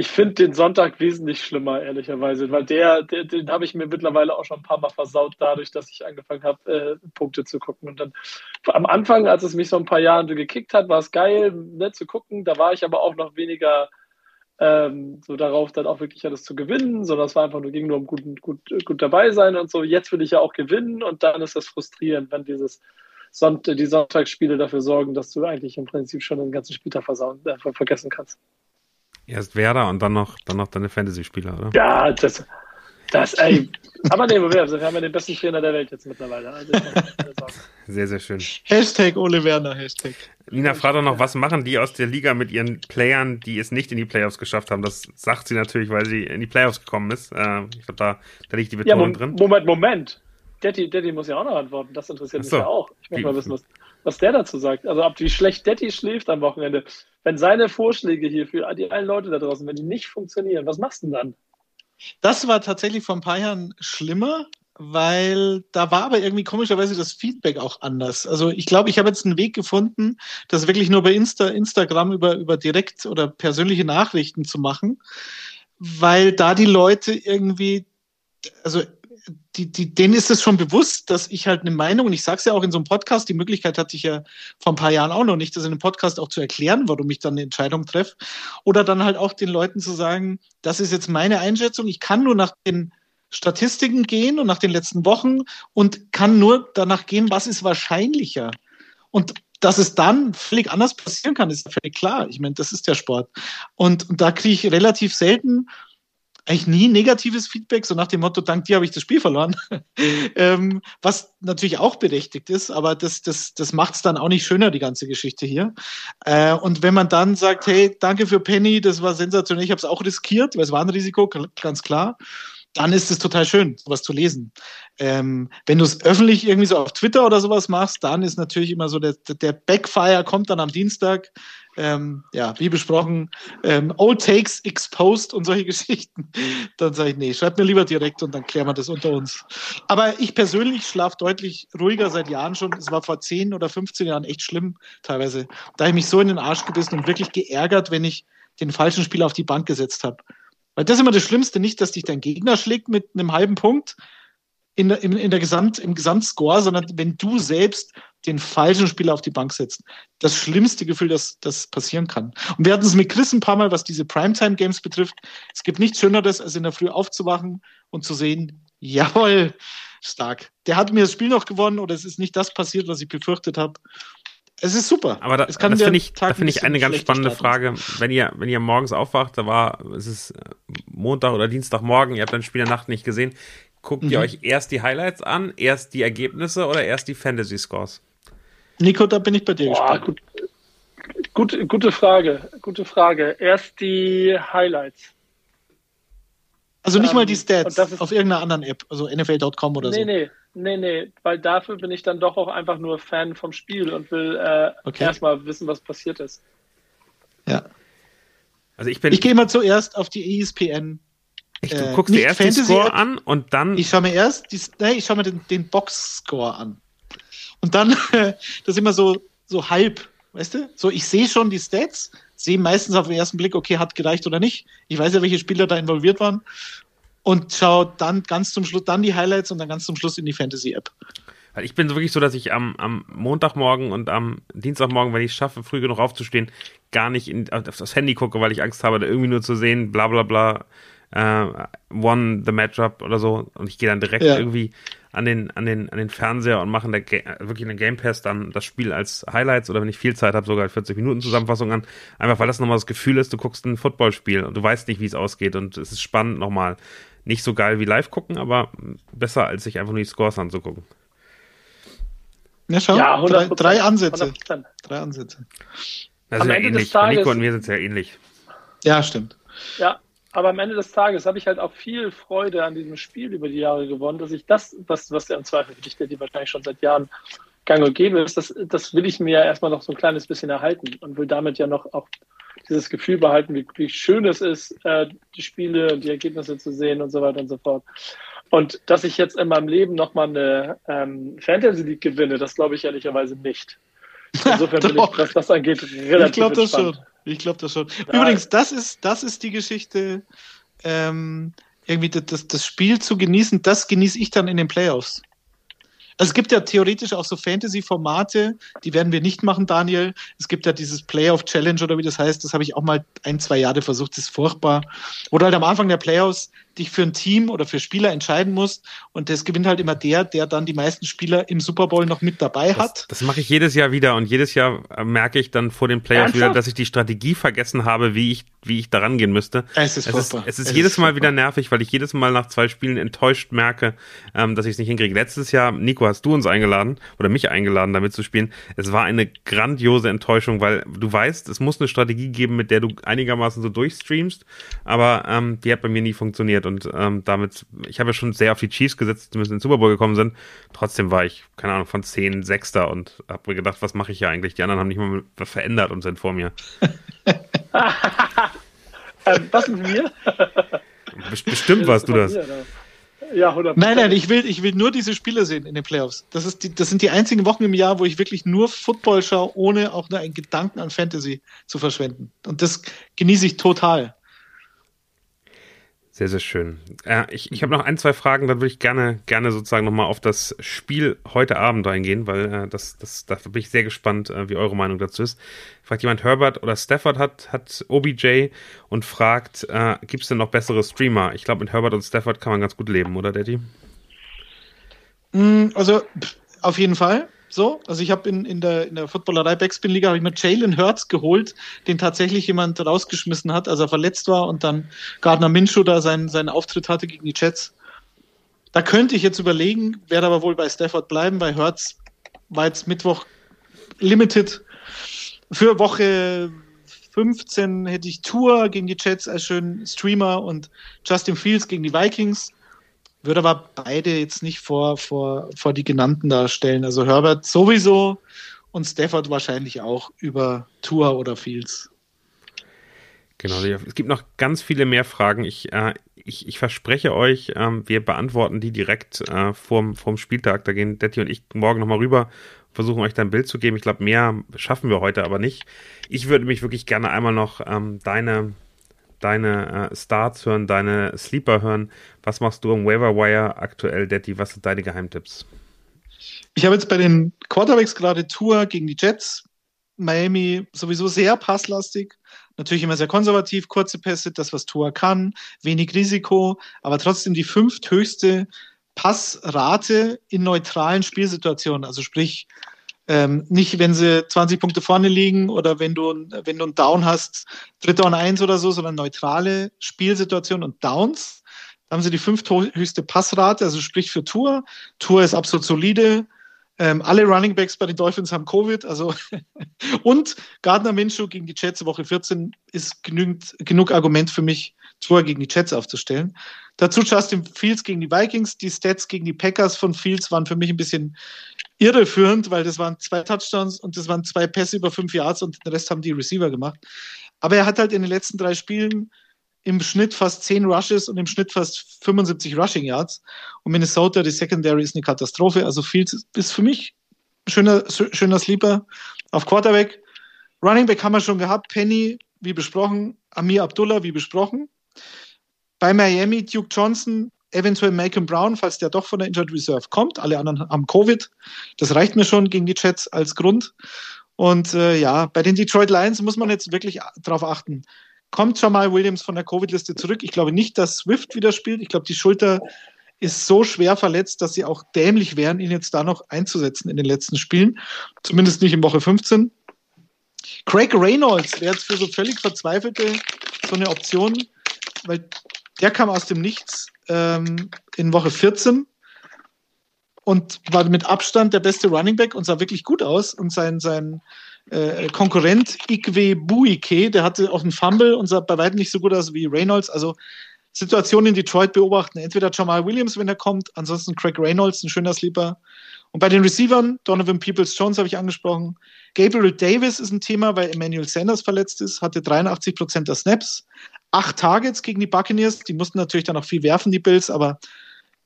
ich finde den Sonntag wesentlich schlimmer, ehrlicherweise, weil der, der den habe ich mir mittlerweile auch schon ein paar Mal versaut, dadurch, dass ich angefangen habe, äh, Punkte zu gucken. Und dann am Anfang, als es mich so ein paar Jahre gekickt hat, war es geil, nett zu gucken. Da war ich aber auch noch weniger ähm, so darauf, dann auch wirklich alles zu gewinnen, sondern es war einfach nur, ging nur um gut, gut, gut dabei sein und so. Jetzt will ich ja auch gewinnen und dann ist das frustrierend, wenn dieses Sonnt die Sonntagsspiele dafür sorgen, dass du eigentlich im Prinzip schon den ganzen Spieltag versauen, äh, vergessen kannst. Erst Werder und dann noch, dann noch deine Fantasy-Spieler, oder? Ja, das, das, ey. Aber nee, wir, wir haben ja den besten Trainer der Welt jetzt mittlerweile. Also, sehr, sehr schön. Hashtag Ole Werner, Hashtag. Nina fragt doch noch, was machen die aus der Liga mit ihren Playern, die es nicht in die Playoffs geschafft haben? Das sagt sie natürlich, weil sie in die Playoffs gekommen ist. Äh, ich glaube, da, da liegt die Betonung ja, drin. Moment, Moment. Daddy, Daddy muss ja auch noch antworten. Das interessiert so. mich ja auch. Ich möchte mal wissen, was, was der dazu sagt. Also, ob wie schlecht Daddy schläft am Wochenende wenn seine Vorschläge hier für die allen Leute da draußen, wenn die nicht funktionieren, was machst du denn dann? Das war tatsächlich vor ein paar Jahren schlimmer, weil da war aber irgendwie komischerweise das Feedback auch anders. Also ich glaube, ich habe jetzt einen Weg gefunden, das wirklich nur bei Insta, Instagram über, über direkt oder persönliche Nachrichten zu machen, weil da die Leute irgendwie, also die, die, denen ist es schon bewusst, dass ich halt eine Meinung, und ich sage es ja auch in so einem Podcast, die Möglichkeit hatte ich ja vor ein paar Jahren auch noch nicht, das in einem Podcast auch zu erklären, warum ich dann eine Entscheidung treffe. Oder dann halt auch den Leuten zu sagen, das ist jetzt meine Einschätzung, ich kann nur nach den Statistiken gehen und nach den letzten Wochen und kann nur danach gehen, was ist wahrscheinlicher. Und dass es dann völlig anders passieren kann, ist völlig klar. Ich meine, das ist der Sport. Und, und da kriege ich relativ selten eigentlich nie negatives Feedback, so nach dem Motto, dank dir habe ich das Spiel verloren. ähm, was natürlich auch berechtigt ist, aber das, das, das macht es dann auch nicht schöner, die ganze Geschichte hier. Äh, und wenn man dann sagt, hey, danke für Penny, das war sensationell, ich habe es auch riskiert, weil es war ein Risiko, ganz klar dann ist es total schön, sowas zu lesen. Ähm, wenn du es öffentlich irgendwie so auf Twitter oder sowas machst, dann ist natürlich immer so, der, der Backfire kommt dann am Dienstag. Ähm, ja, wie besprochen, ähm, Old Takes exposed und solche Geschichten. Dann sage ich, nee, schreib mir lieber direkt und dann klären wir das unter uns. Aber ich persönlich schlafe deutlich ruhiger seit Jahren schon. Es war vor 10 oder 15 Jahren echt schlimm teilweise. Da habe ich mich so in den Arsch gebissen und wirklich geärgert, wenn ich den falschen Spieler auf die Bank gesetzt habe. Weil das ist immer das Schlimmste, nicht, dass dich dein Gegner schlägt mit einem halben Punkt in, in, in der Gesamt, im Gesamtscore, sondern wenn du selbst den falschen Spieler auf die Bank setzt. Das schlimmste Gefühl, das, das passieren kann. Und wir hatten es mit Chris ein paar Mal, was diese Primetime-Games betrifft. Es gibt nichts Schöneres, als in der Früh aufzuwachen und zu sehen, jawohl, stark. Der hat mir das Spiel noch gewonnen oder es ist nicht das passiert, was ich befürchtet habe. Es ist super. Aber da, das finde ich, da finde ich eine ganz spannende Frage. Wenn ihr, wenn ihr morgens aufwacht, da war, es ist äh, Montag oder Dienstagmorgen, ihr habt ein Spiel der Nacht nicht gesehen, guckt mhm. ihr euch erst die Highlights an, erst die Ergebnisse oder erst die Fantasy Scores? Nico, da bin ich bei dir Boah, gespannt. Gut, gut, gute Frage, gute Frage. Erst die Highlights. Also nicht ähm, mal die Stats auf irgendeiner anderen App, also NFL.com oder nee, so. Nee, nee, nee, weil dafür bin ich dann doch auch einfach nur Fan vom Spiel und will äh, okay. erstmal wissen, was passiert ist. Ja. Also ich bin. Ich gehe mal zuerst auf die ESPN. Echt, du äh, guckst dir erst Fantasy den Score an und dann. Ich schaue mir erst die, nee, ich schaue mir den, den Box-Score an. Und dann, das ist immer so, so halb, weißt du? So, ich sehe schon die Stats, sehe meistens auf den ersten Blick, okay, hat gereicht oder nicht. Ich weiß ja, welche Spieler da involviert waren. Und schaue dann ganz zum Schluss, dann die Highlights und dann ganz zum Schluss in die Fantasy-App. Weil ich bin wirklich so, dass ich am, am Montagmorgen und am Dienstagmorgen, wenn ich es schaffe, früh genug aufzustehen, gar nicht in, auf das Handy gucke, weil ich Angst habe, da irgendwie nur zu sehen, bla bla bla, äh, won the matchup oder so. Und ich gehe dann direkt ja. irgendwie an den, an den, an den Fernseher und machen da wirklich in den Game Pass dann das Spiel als Highlights oder wenn ich viel Zeit habe, sogar 40 Minuten Zusammenfassung an. Einfach weil das nochmal das Gefühl ist, du guckst ein Footballspiel und du weißt nicht, wie es ausgeht und es ist spannend nochmal. Nicht so geil wie live gucken, aber besser als sich einfach nur die Scores anzugucken. Ja, schau, ja, drei, drei, Ansätze. 100%. Drei Ansätze. Das ist ja ähnlich. Nico und mir sind sehr ähnlich. Ja, stimmt. Ja, aber am Ende des Tages habe ich halt auch viel Freude an diesem Spiel über die Jahre gewonnen, dass ich das, was, was der im Zweifel für dich, der die wahrscheinlich schon seit Jahren gang und gäbe ist, das, das will ich mir ja erstmal noch so ein kleines bisschen erhalten und will damit ja noch auch dieses Gefühl behalten, wie, wie schön es ist, äh, die Spiele und die Ergebnisse zu sehen und so weiter und so fort. Und dass ich jetzt in meinem Leben nochmal eine ähm, Fantasy League gewinne, das glaube ich ehrlicherweise nicht. Insofern bin ich, was das angeht, relativ Ich glaube das schon. Ich glaube das schon. Ja. Übrigens, das ist, das ist die Geschichte, ähm, irgendwie das, das Spiel zu genießen, das genieße ich dann in den Playoffs. Also es gibt ja theoretisch auch so Fantasy-Formate, die werden wir nicht machen, Daniel. Es gibt ja dieses Playoff Challenge oder wie das heißt, das habe ich auch mal ein, zwei Jahre versucht, das ist furchtbar. Du halt am Anfang der Playoffs dich für ein Team oder für Spieler entscheiden musst und das gewinnt halt immer der, der dann die meisten Spieler im Super Bowl noch mit dabei hat. Das, das mache ich jedes Jahr wieder und jedes Jahr äh, merke ich dann vor den Playoffs wieder, dass ich die Strategie vergessen habe, wie ich, wie ich daran gehen müsste. Es ist, es ist, es ist es jedes ist Mal wieder nervig, weil ich jedes Mal nach zwei Spielen enttäuscht merke, ähm, dass ich es nicht hinkriege. Letztes Jahr, Nico, hast du uns eingeladen oder mich eingeladen, damit zu spielen. Es war eine grandiose Enttäuschung, weil du weißt, es muss eine Strategie geben, mit der du einigermaßen so durchstreamst, aber ähm, die hat bei mir nie funktioniert und ähm, damit, ich habe ja schon sehr auf die Chiefs gesetzt, die müssen in den Super Bowl gekommen sind. Trotzdem war ich, keine Ahnung, von 10 Sechster und habe mir gedacht, was mache ich hier eigentlich? Die anderen haben nicht mal was verändert und sind vor mir. ähm, was mit mir? Bestimmt warst du das. Ja, 100%. Nein, nein, ich will, ich will nur diese Spiele sehen in den Playoffs. Das, ist die, das sind die einzigen Wochen im Jahr, wo ich wirklich nur Football schaue, ohne auch nur einen Gedanken an Fantasy zu verschwenden. Und das genieße ich total. Sehr, sehr schön. Äh, ich ich habe noch ein, zwei Fragen, dann würde ich gerne, gerne sozusagen nochmal auf das Spiel heute Abend eingehen, weil äh, das, das, da bin ich sehr gespannt, äh, wie eure Meinung dazu ist. Fragt jemand, Herbert oder Stafford hat, hat OBJ und fragt, äh, gibt es denn noch bessere Streamer? Ich glaube, mit Herbert und Stafford kann man ganz gut leben, oder Daddy? Mm, also, auf jeden Fall. So, also ich habe in, in der, in der Footballerei Backspin Liga habe ich mir Jalen Hurts geholt, den tatsächlich jemand rausgeschmissen hat, als er verletzt war und dann Gardner Minshew da seinen, seinen Auftritt hatte gegen die Jets. Da könnte ich jetzt überlegen, werde aber wohl bei Stafford bleiben, bei Hurts war jetzt Mittwoch limited. Für Woche 15 hätte ich Tour gegen die Jets als schönen Streamer und Justin Fields gegen die Vikings würde aber beide jetzt nicht vor, vor, vor die genannten darstellen. Also Herbert sowieso und Stafford wahrscheinlich auch über Tour oder Fields. Genau, es gibt noch ganz viele mehr Fragen. Ich, äh, ich, ich verspreche euch, äh, wir beantworten die direkt äh, vorm, vorm Spieltag. Da gehen Detti und ich morgen nochmal rüber, versuchen euch da ein Bild zu geben. Ich glaube, mehr schaffen wir heute aber nicht. Ich würde mich wirklich gerne einmal noch ähm, deine deine äh, Starts hören, deine Sleeper hören. Was machst du im Waiver Wire aktuell, Daddy? Was sind deine Geheimtipps? Ich habe jetzt bei den Quarterbacks gerade Tour gegen die Jets. Miami sowieso sehr passlastig. Natürlich immer sehr konservativ, kurze Pässe, das, was Tour kann, wenig Risiko, aber trotzdem die fünfthöchste Passrate in neutralen Spielsituationen. Also sprich, ähm, nicht, wenn sie 20 Punkte vorne liegen oder wenn du, wenn du einen Down hast, dritter und eins oder so, sondern neutrale Spielsituation und Downs. Da haben sie die fünfthöchste Passrate, also sprich für Tour. Tour ist absolut solide. Ähm, alle Running Backs bei den Dolphins haben Covid, also und Gardner Minshew gegen die Jets Woche 14 ist genügend, genug Argument für mich, Tour gegen die Jets aufzustellen. Dazu Justin Fields gegen die Vikings. Die Stats gegen die Packers von Fields waren für mich ein bisschen irreführend, weil das waren zwei Touchdowns und das waren zwei Pässe über fünf Yards und den Rest haben die Receiver gemacht. Aber er hat halt in den letzten drei Spielen im Schnitt fast zehn Rushes und im Schnitt fast 75 Rushing Yards. Und Minnesota, die Secondary ist eine Katastrophe. Also Fields ist für mich ein schöner, schöner Sleeper auf Quarterback. Running Back haben wir schon gehabt. Penny, wie besprochen. Amir Abdullah, wie besprochen. Bei Miami Duke Johnson, eventuell Malcolm Brown, falls der doch von der Injured Reserve kommt. Alle anderen haben Covid. Das reicht mir schon gegen die Jets als Grund. Und äh, ja, bei den Detroit Lions muss man jetzt wirklich darauf achten. Kommt Jamal Williams von der Covid-Liste zurück? Ich glaube nicht, dass Swift wieder spielt. Ich glaube, die Schulter ist so schwer verletzt, dass sie auch dämlich wären, ihn jetzt da noch einzusetzen in den letzten Spielen. Zumindest nicht in Woche 15. Craig Reynolds wäre jetzt für so völlig Verzweifelte so eine Option, weil der kam aus dem Nichts ähm, in Woche 14 und war mit Abstand der beste Running Back und sah wirklich gut aus. Und sein, sein äh, Konkurrent Ikwe Buike, der hatte auch einen Fumble und sah bei weitem nicht so gut aus wie Reynolds. Also Situation in Detroit beobachten. Entweder Jamal Williams, wenn er kommt, ansonsten Craig Reynolds, ein schöner Sleeper. Und bei den Receivern, Donovan Peoples-Jones habe ich angesprochen. Gabriel Davis ist ein Thema, weil Emmanuel Sanders verletzt ist, hatte 83 Prozent der Snaps. Acht Targets gegen die Buccaneers. Die mussten natürlich dann auch viel werfen, die Bills, aber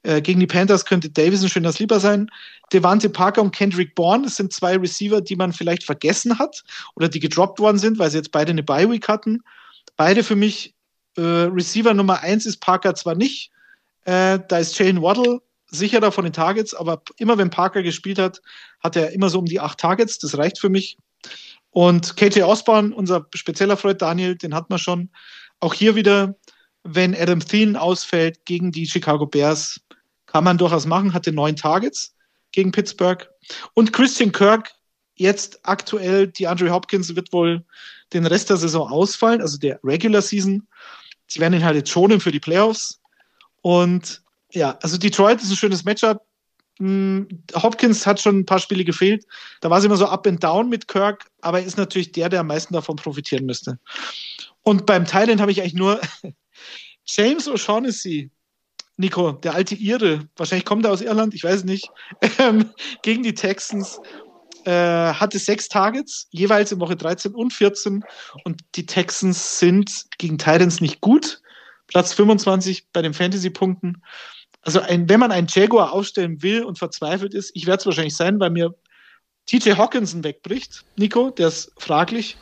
äh, gegen die Panthers könnte Davis ein schöner Sleeper sein. Devante Parker und Kendrick Bourne, das sind zwei Receiver, die man vielleicht vergessen hat oder die gedroppt worden sind, weil sie jetzt beide eine Bye-Week hatten. Beide für mich äh, Receiver Nummer eins ist Parker zwar nicht, äh, da ist Jalen Waddle sicherer von den Targets, aber immer wenn Parker gespielt hat, hat er immer so um die acht Targets. Das reicht für mich. Und KJ Osborne, unser spezieller Freund Daniel, den hat man schon. Auch hier wieder, wenn Adam Thielen ausfällt gegen die Chicago Bears, kann man durchaus machen, hatte neun Targets gegen Pittsburgh. Und Christian Kirk, jetzt aktuell, die Andre Hopkins wird wohl den Rest der Saison ausfallen, also der Regular Season. Sie werden ihn halt jetzt schonen für die Playoffs. Und ja, also Detroit ist ein schönes Matchup. Hm, Hopkins hat schon ein paar Spiele gefehlt. Da war es immer so up and down mit Kirk, aber er ist natürlich der, der am meisten davon profitieren müsste. Und beim Thailand habe ich eigentlich nur James O'Shaughnessy, Nico, der alte Ire, wahrscheinlich kommt er aus Irland, ich weiß nicht, ähm, gegen die Texans. Äh, hatte sechs Targets, jeweils in Woche 13 und 14. Und die Texans sind gegen Titans nicht gut. Platz 25 bei den Fantasy-Punkten. Also ein, wenn man einen Jaguar aufstellen will und verzweifelt ist, ich werde es wahrscheinlich sein, weil mir TJ Hawkinson wegbricht, Nico, der ist fraglich.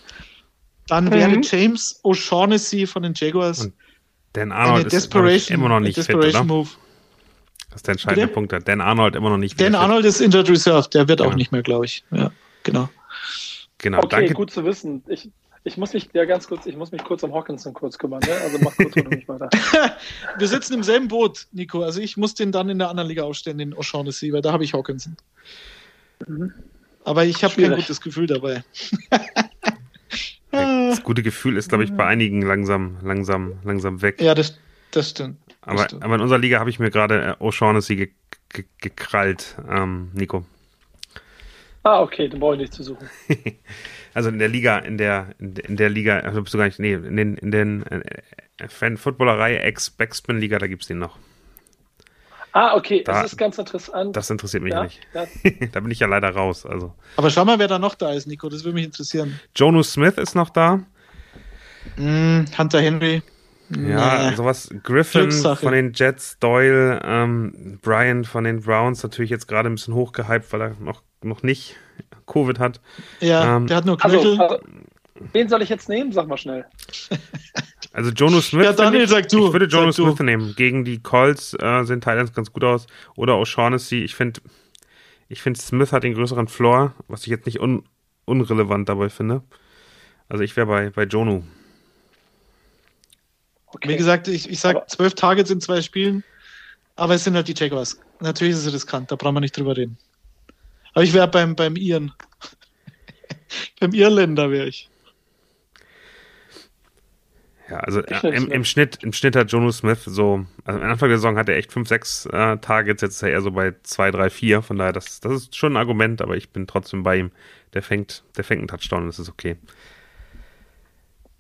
Dann mhm. wäre James O'Shaughnessy von den Jaguars und Dan Arnold ist immer noch nicht fit, oder? Move. Das ist der entscheidende Bitte? Punkt. Dan Arnold immer noch nicht Dan Arnold ist Injured Reserve, der wird genau. auch nicht mehr, glaube ich. Ja, genau. Genau, okay, danke. gut zu wissen. Ich, ich muss mich ja ganz kurz, ich muss mich kurz um Hawkinson kurz kümmern, ne? Also mach kurz mich weiter. Wir sitzen im selben Boot, Nico. Also ich muss den dann in der anderen Liga aufstellen, den O'Shaughnessy, weil da habe ich Hawkinson. Mhm. Aber ich habe kein gutes Gefühl dabei. das gute Gefühl ist, glaube ich, bei einigen langsam, langsam, langsam weg. Ja, das, das stimmt. Aber, aber in unserer Liga habe ich mir gerade äh, O'Shaughnessy ge ge gekrallt, ähm, Nico. Ah, okay, dann brauche ich nicht zu suchen. also in der Liga, in der, in der Liga, also bist du gar nicht, nee, in den, in den äh, Fan-Footballerei Ex-Backspin-Liga, da gibt es den noch. Ah, okay, da, das ist ganz interessant. Das interessiert mich ja, nicht. Ja. da bin ich ja leider raus. Also. Aber schau mal, wer da noch da ist, Nico, das würde mich interessieren. Jonu Smith ist noch da. Mm, Hunter Henry. Ja, nee. sowas. Griffin von den Jets, Doyle, ähm, Brian von den Browns, natürlich jetzt gerade ein bisschen hochgehypt, weil er noch, noch nicht Covid hat. Ja, ähm, der hat nur Knöchel. Also, also, wen soll ich jetzt nehmen? Sag mal schnell. Also Jono Smith. Ja, Daniel, ich, sag du. Ich würde Jono Smith du. nehmen. Gegen die Colts äh, sehen Thailands ganz gut aus. Oder O'Shaughnessy. Ich finde, ich finde Smith hat den größeren Floor, was ich jetzt nicht un unrelevant dabei finde. Also ich wäre bei, bei Jonu. Okay. Wie gesagt, ich, ich sage zwölf Targets in zwei Spielen, aber es sind halt die Jaguars. Natürlich ist es riskant, da brauchen wir nicht drüber reden. Aber ich wäre beim, beim Iren. beim Irländer wäre ich. Ja, also äh, im, im, Schnitt, im Schnitt hat Jono Smith so, also am Anfang der Saison hat er echt 5, 6 äh, Targets, jetzt ist er eher so bei 2, 3, 4. Von daher, das, das ist schon ein Argument, aber ich bin trotzdem bei ihm. Der fängt, der fängt einen Touchdown, das ist okay.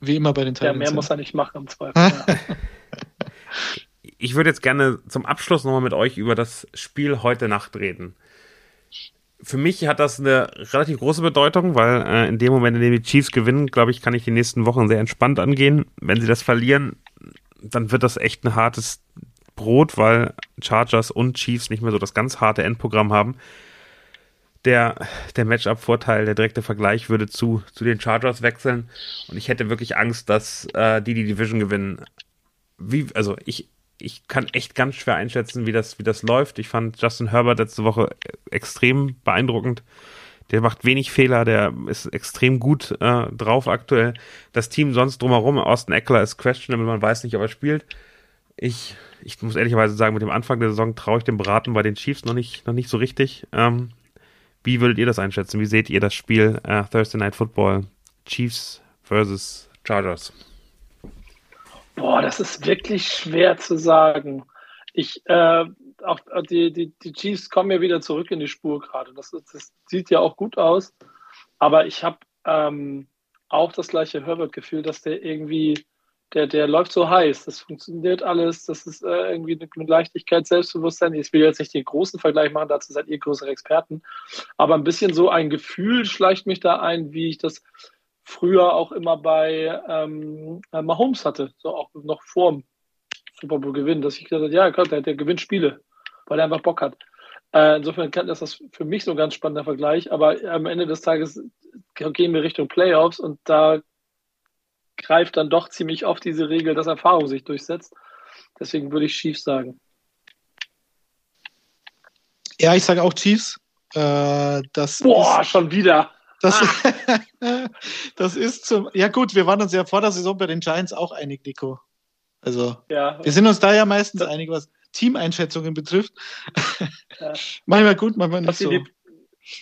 Wie immer bei den Titans. Ja, mehr muss er nicht machen im Zweifel. ich würde jetzt gerne zum Abschluss nochmal mit euch über das Spiel heute Nacht reden für mich hat das eine relativ große Bedeutung, weil äh, in dem Moment, in dem die Chiefs gewinnen, glaube ich, kann ich die nächsten Wochen sehr entspannt angehen. Wenn sie das verlieren, dann wird das echt ein hartes Brot, weil Chargers und Chiefs nicht mehr so das ganz harte Endprogramm haben. Der, der Matchup-Vorteil, der direkte Vergleich würde zu, zu den Chargers wechseln. Und ich hätte wirklich Angst, dass äh, die die Division gewinnen. Wie, also ich, ich kann echt ganz schwer einschätzen, wie das, wie das läuft. Ich fand Justin Herbert letzte Woche extrem beeindruckend. Der macht wenig Fehler, der ist extrem gut äh, drauf aktuell. Das Team sonst drumherum, Austin Eckler ist questionable, man weiß nicht, ob er spielt. Ich, ich muss ehrlicherweise sagen, mit dem Anfang der Saison traue ich dem Beraten bei den Chiefs noch nicht, noch nicht so richtig. Ähm, wie würdet ihr das einschätzen? Wie seht ihr das Spiel äh, Thursday Night Football Chiefs versus Chargers? Boah, das ist wirklich schwer zu sagen. Ich, äh, auch die, die, die Chiefs kommen ja wieder zurück in die Spur gerade. Das, das sieht ja auch gut aus. Aber ich habe ähm, auch das gleiche Herbert-Gefühl, dass der irgendwie der, der läuft so heiß. Das funktioniert alles. Das ist äh, irgendwie mit Leichtigkeit, Selbstbewusstsein. Ich will jetzt nicht den großen Vergleich machen, dazu seid ihr größere Experten. Aber ein bisschen so ein Gefühl schleicht mich da ein, wie ich das früher auch immer bei ähm, äh, Mahomes hatte. So auch noch vor dem Super Bowl Gewinn, dass ich gesagt habe, ja, Gott, der, der gewinnt Spiele, weil er einfach Bock hat. Äh, insofern kann, ist das für mich so ein ganz spannender Vergleich. Aber am Ende des Tages gehen wir Richtung Playoffs und da greift dann doch ziemlich oft diese Regel, dass Erfahrung sich durchsetzt. Deswegen würde ich Chiefs sagen. Ja, ich sage auch Chiefs. Äh, das Boah, schon wieder. Das, ah. das ist zum. Ja, gut, wir waren uns ja vor der Saison bei den Giants auch einig, Nico. Also, ja, wir sind uns da ja meistens einig, was Teameinschätzungen betrifft. Ja. manchmal gut, manchmal nicht so. Die,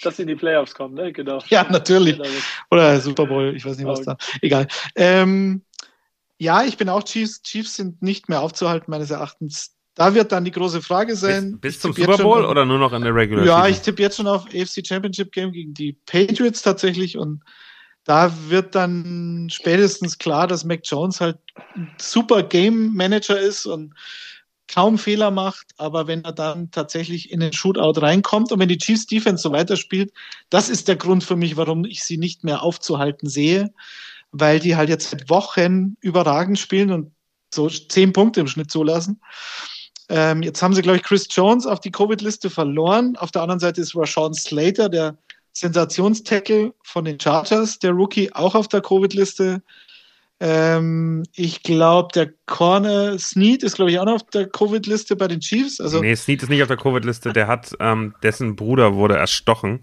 dass sie in die Playoffs kommen, ne? Genau. Ja, natürlich. Genau. Oder Super Bowl, ich weiß nicht, was da. Egal. Ähm, ja, ich bin auch Chiefs. Chiefs sind nicht mehr aufzuhalten, meines Erachtens. Da wird dann die große Frage sein. Bis, bis zum Super Bowl oder nur noch in der Regular Ja, Season? ich tippe jetzt schon auf AFC Championship Game gegen die Patriots tatsächlich und da wird dann spätestens klar, dass Mac Jones halt ein super Game Manager ist und kaum Fehler macht, aber wenn er dann tatsächlich in den Shootout reinkommt und wenn die Chiefs Defense so weiterspielt, das ist der Grund für mich, warum ich sie nicht mehr aufzuhalten sehe, weil die halt jetzt seit Wochen überragend spielen und so zehn Punkte im Schnitt zulassen. Ähm, jetzt haben sie, glaube ich, Chris Jones auf die Covid-Liste verloren. Auf der anderen Seite ist Rashawn Slater, der Sensationstackle von den Chargers, der Rookie, auch auf der Covid-Liste. Ähm, ich glaube, der Corner Snead ist, glaube ich, auch noch auf der Covid-Liste bei den Chiefs. Also, nee, Snead ist nicht auf der Covid-Liste. Der hat, ähm, dessen Bruder wurde erstochen.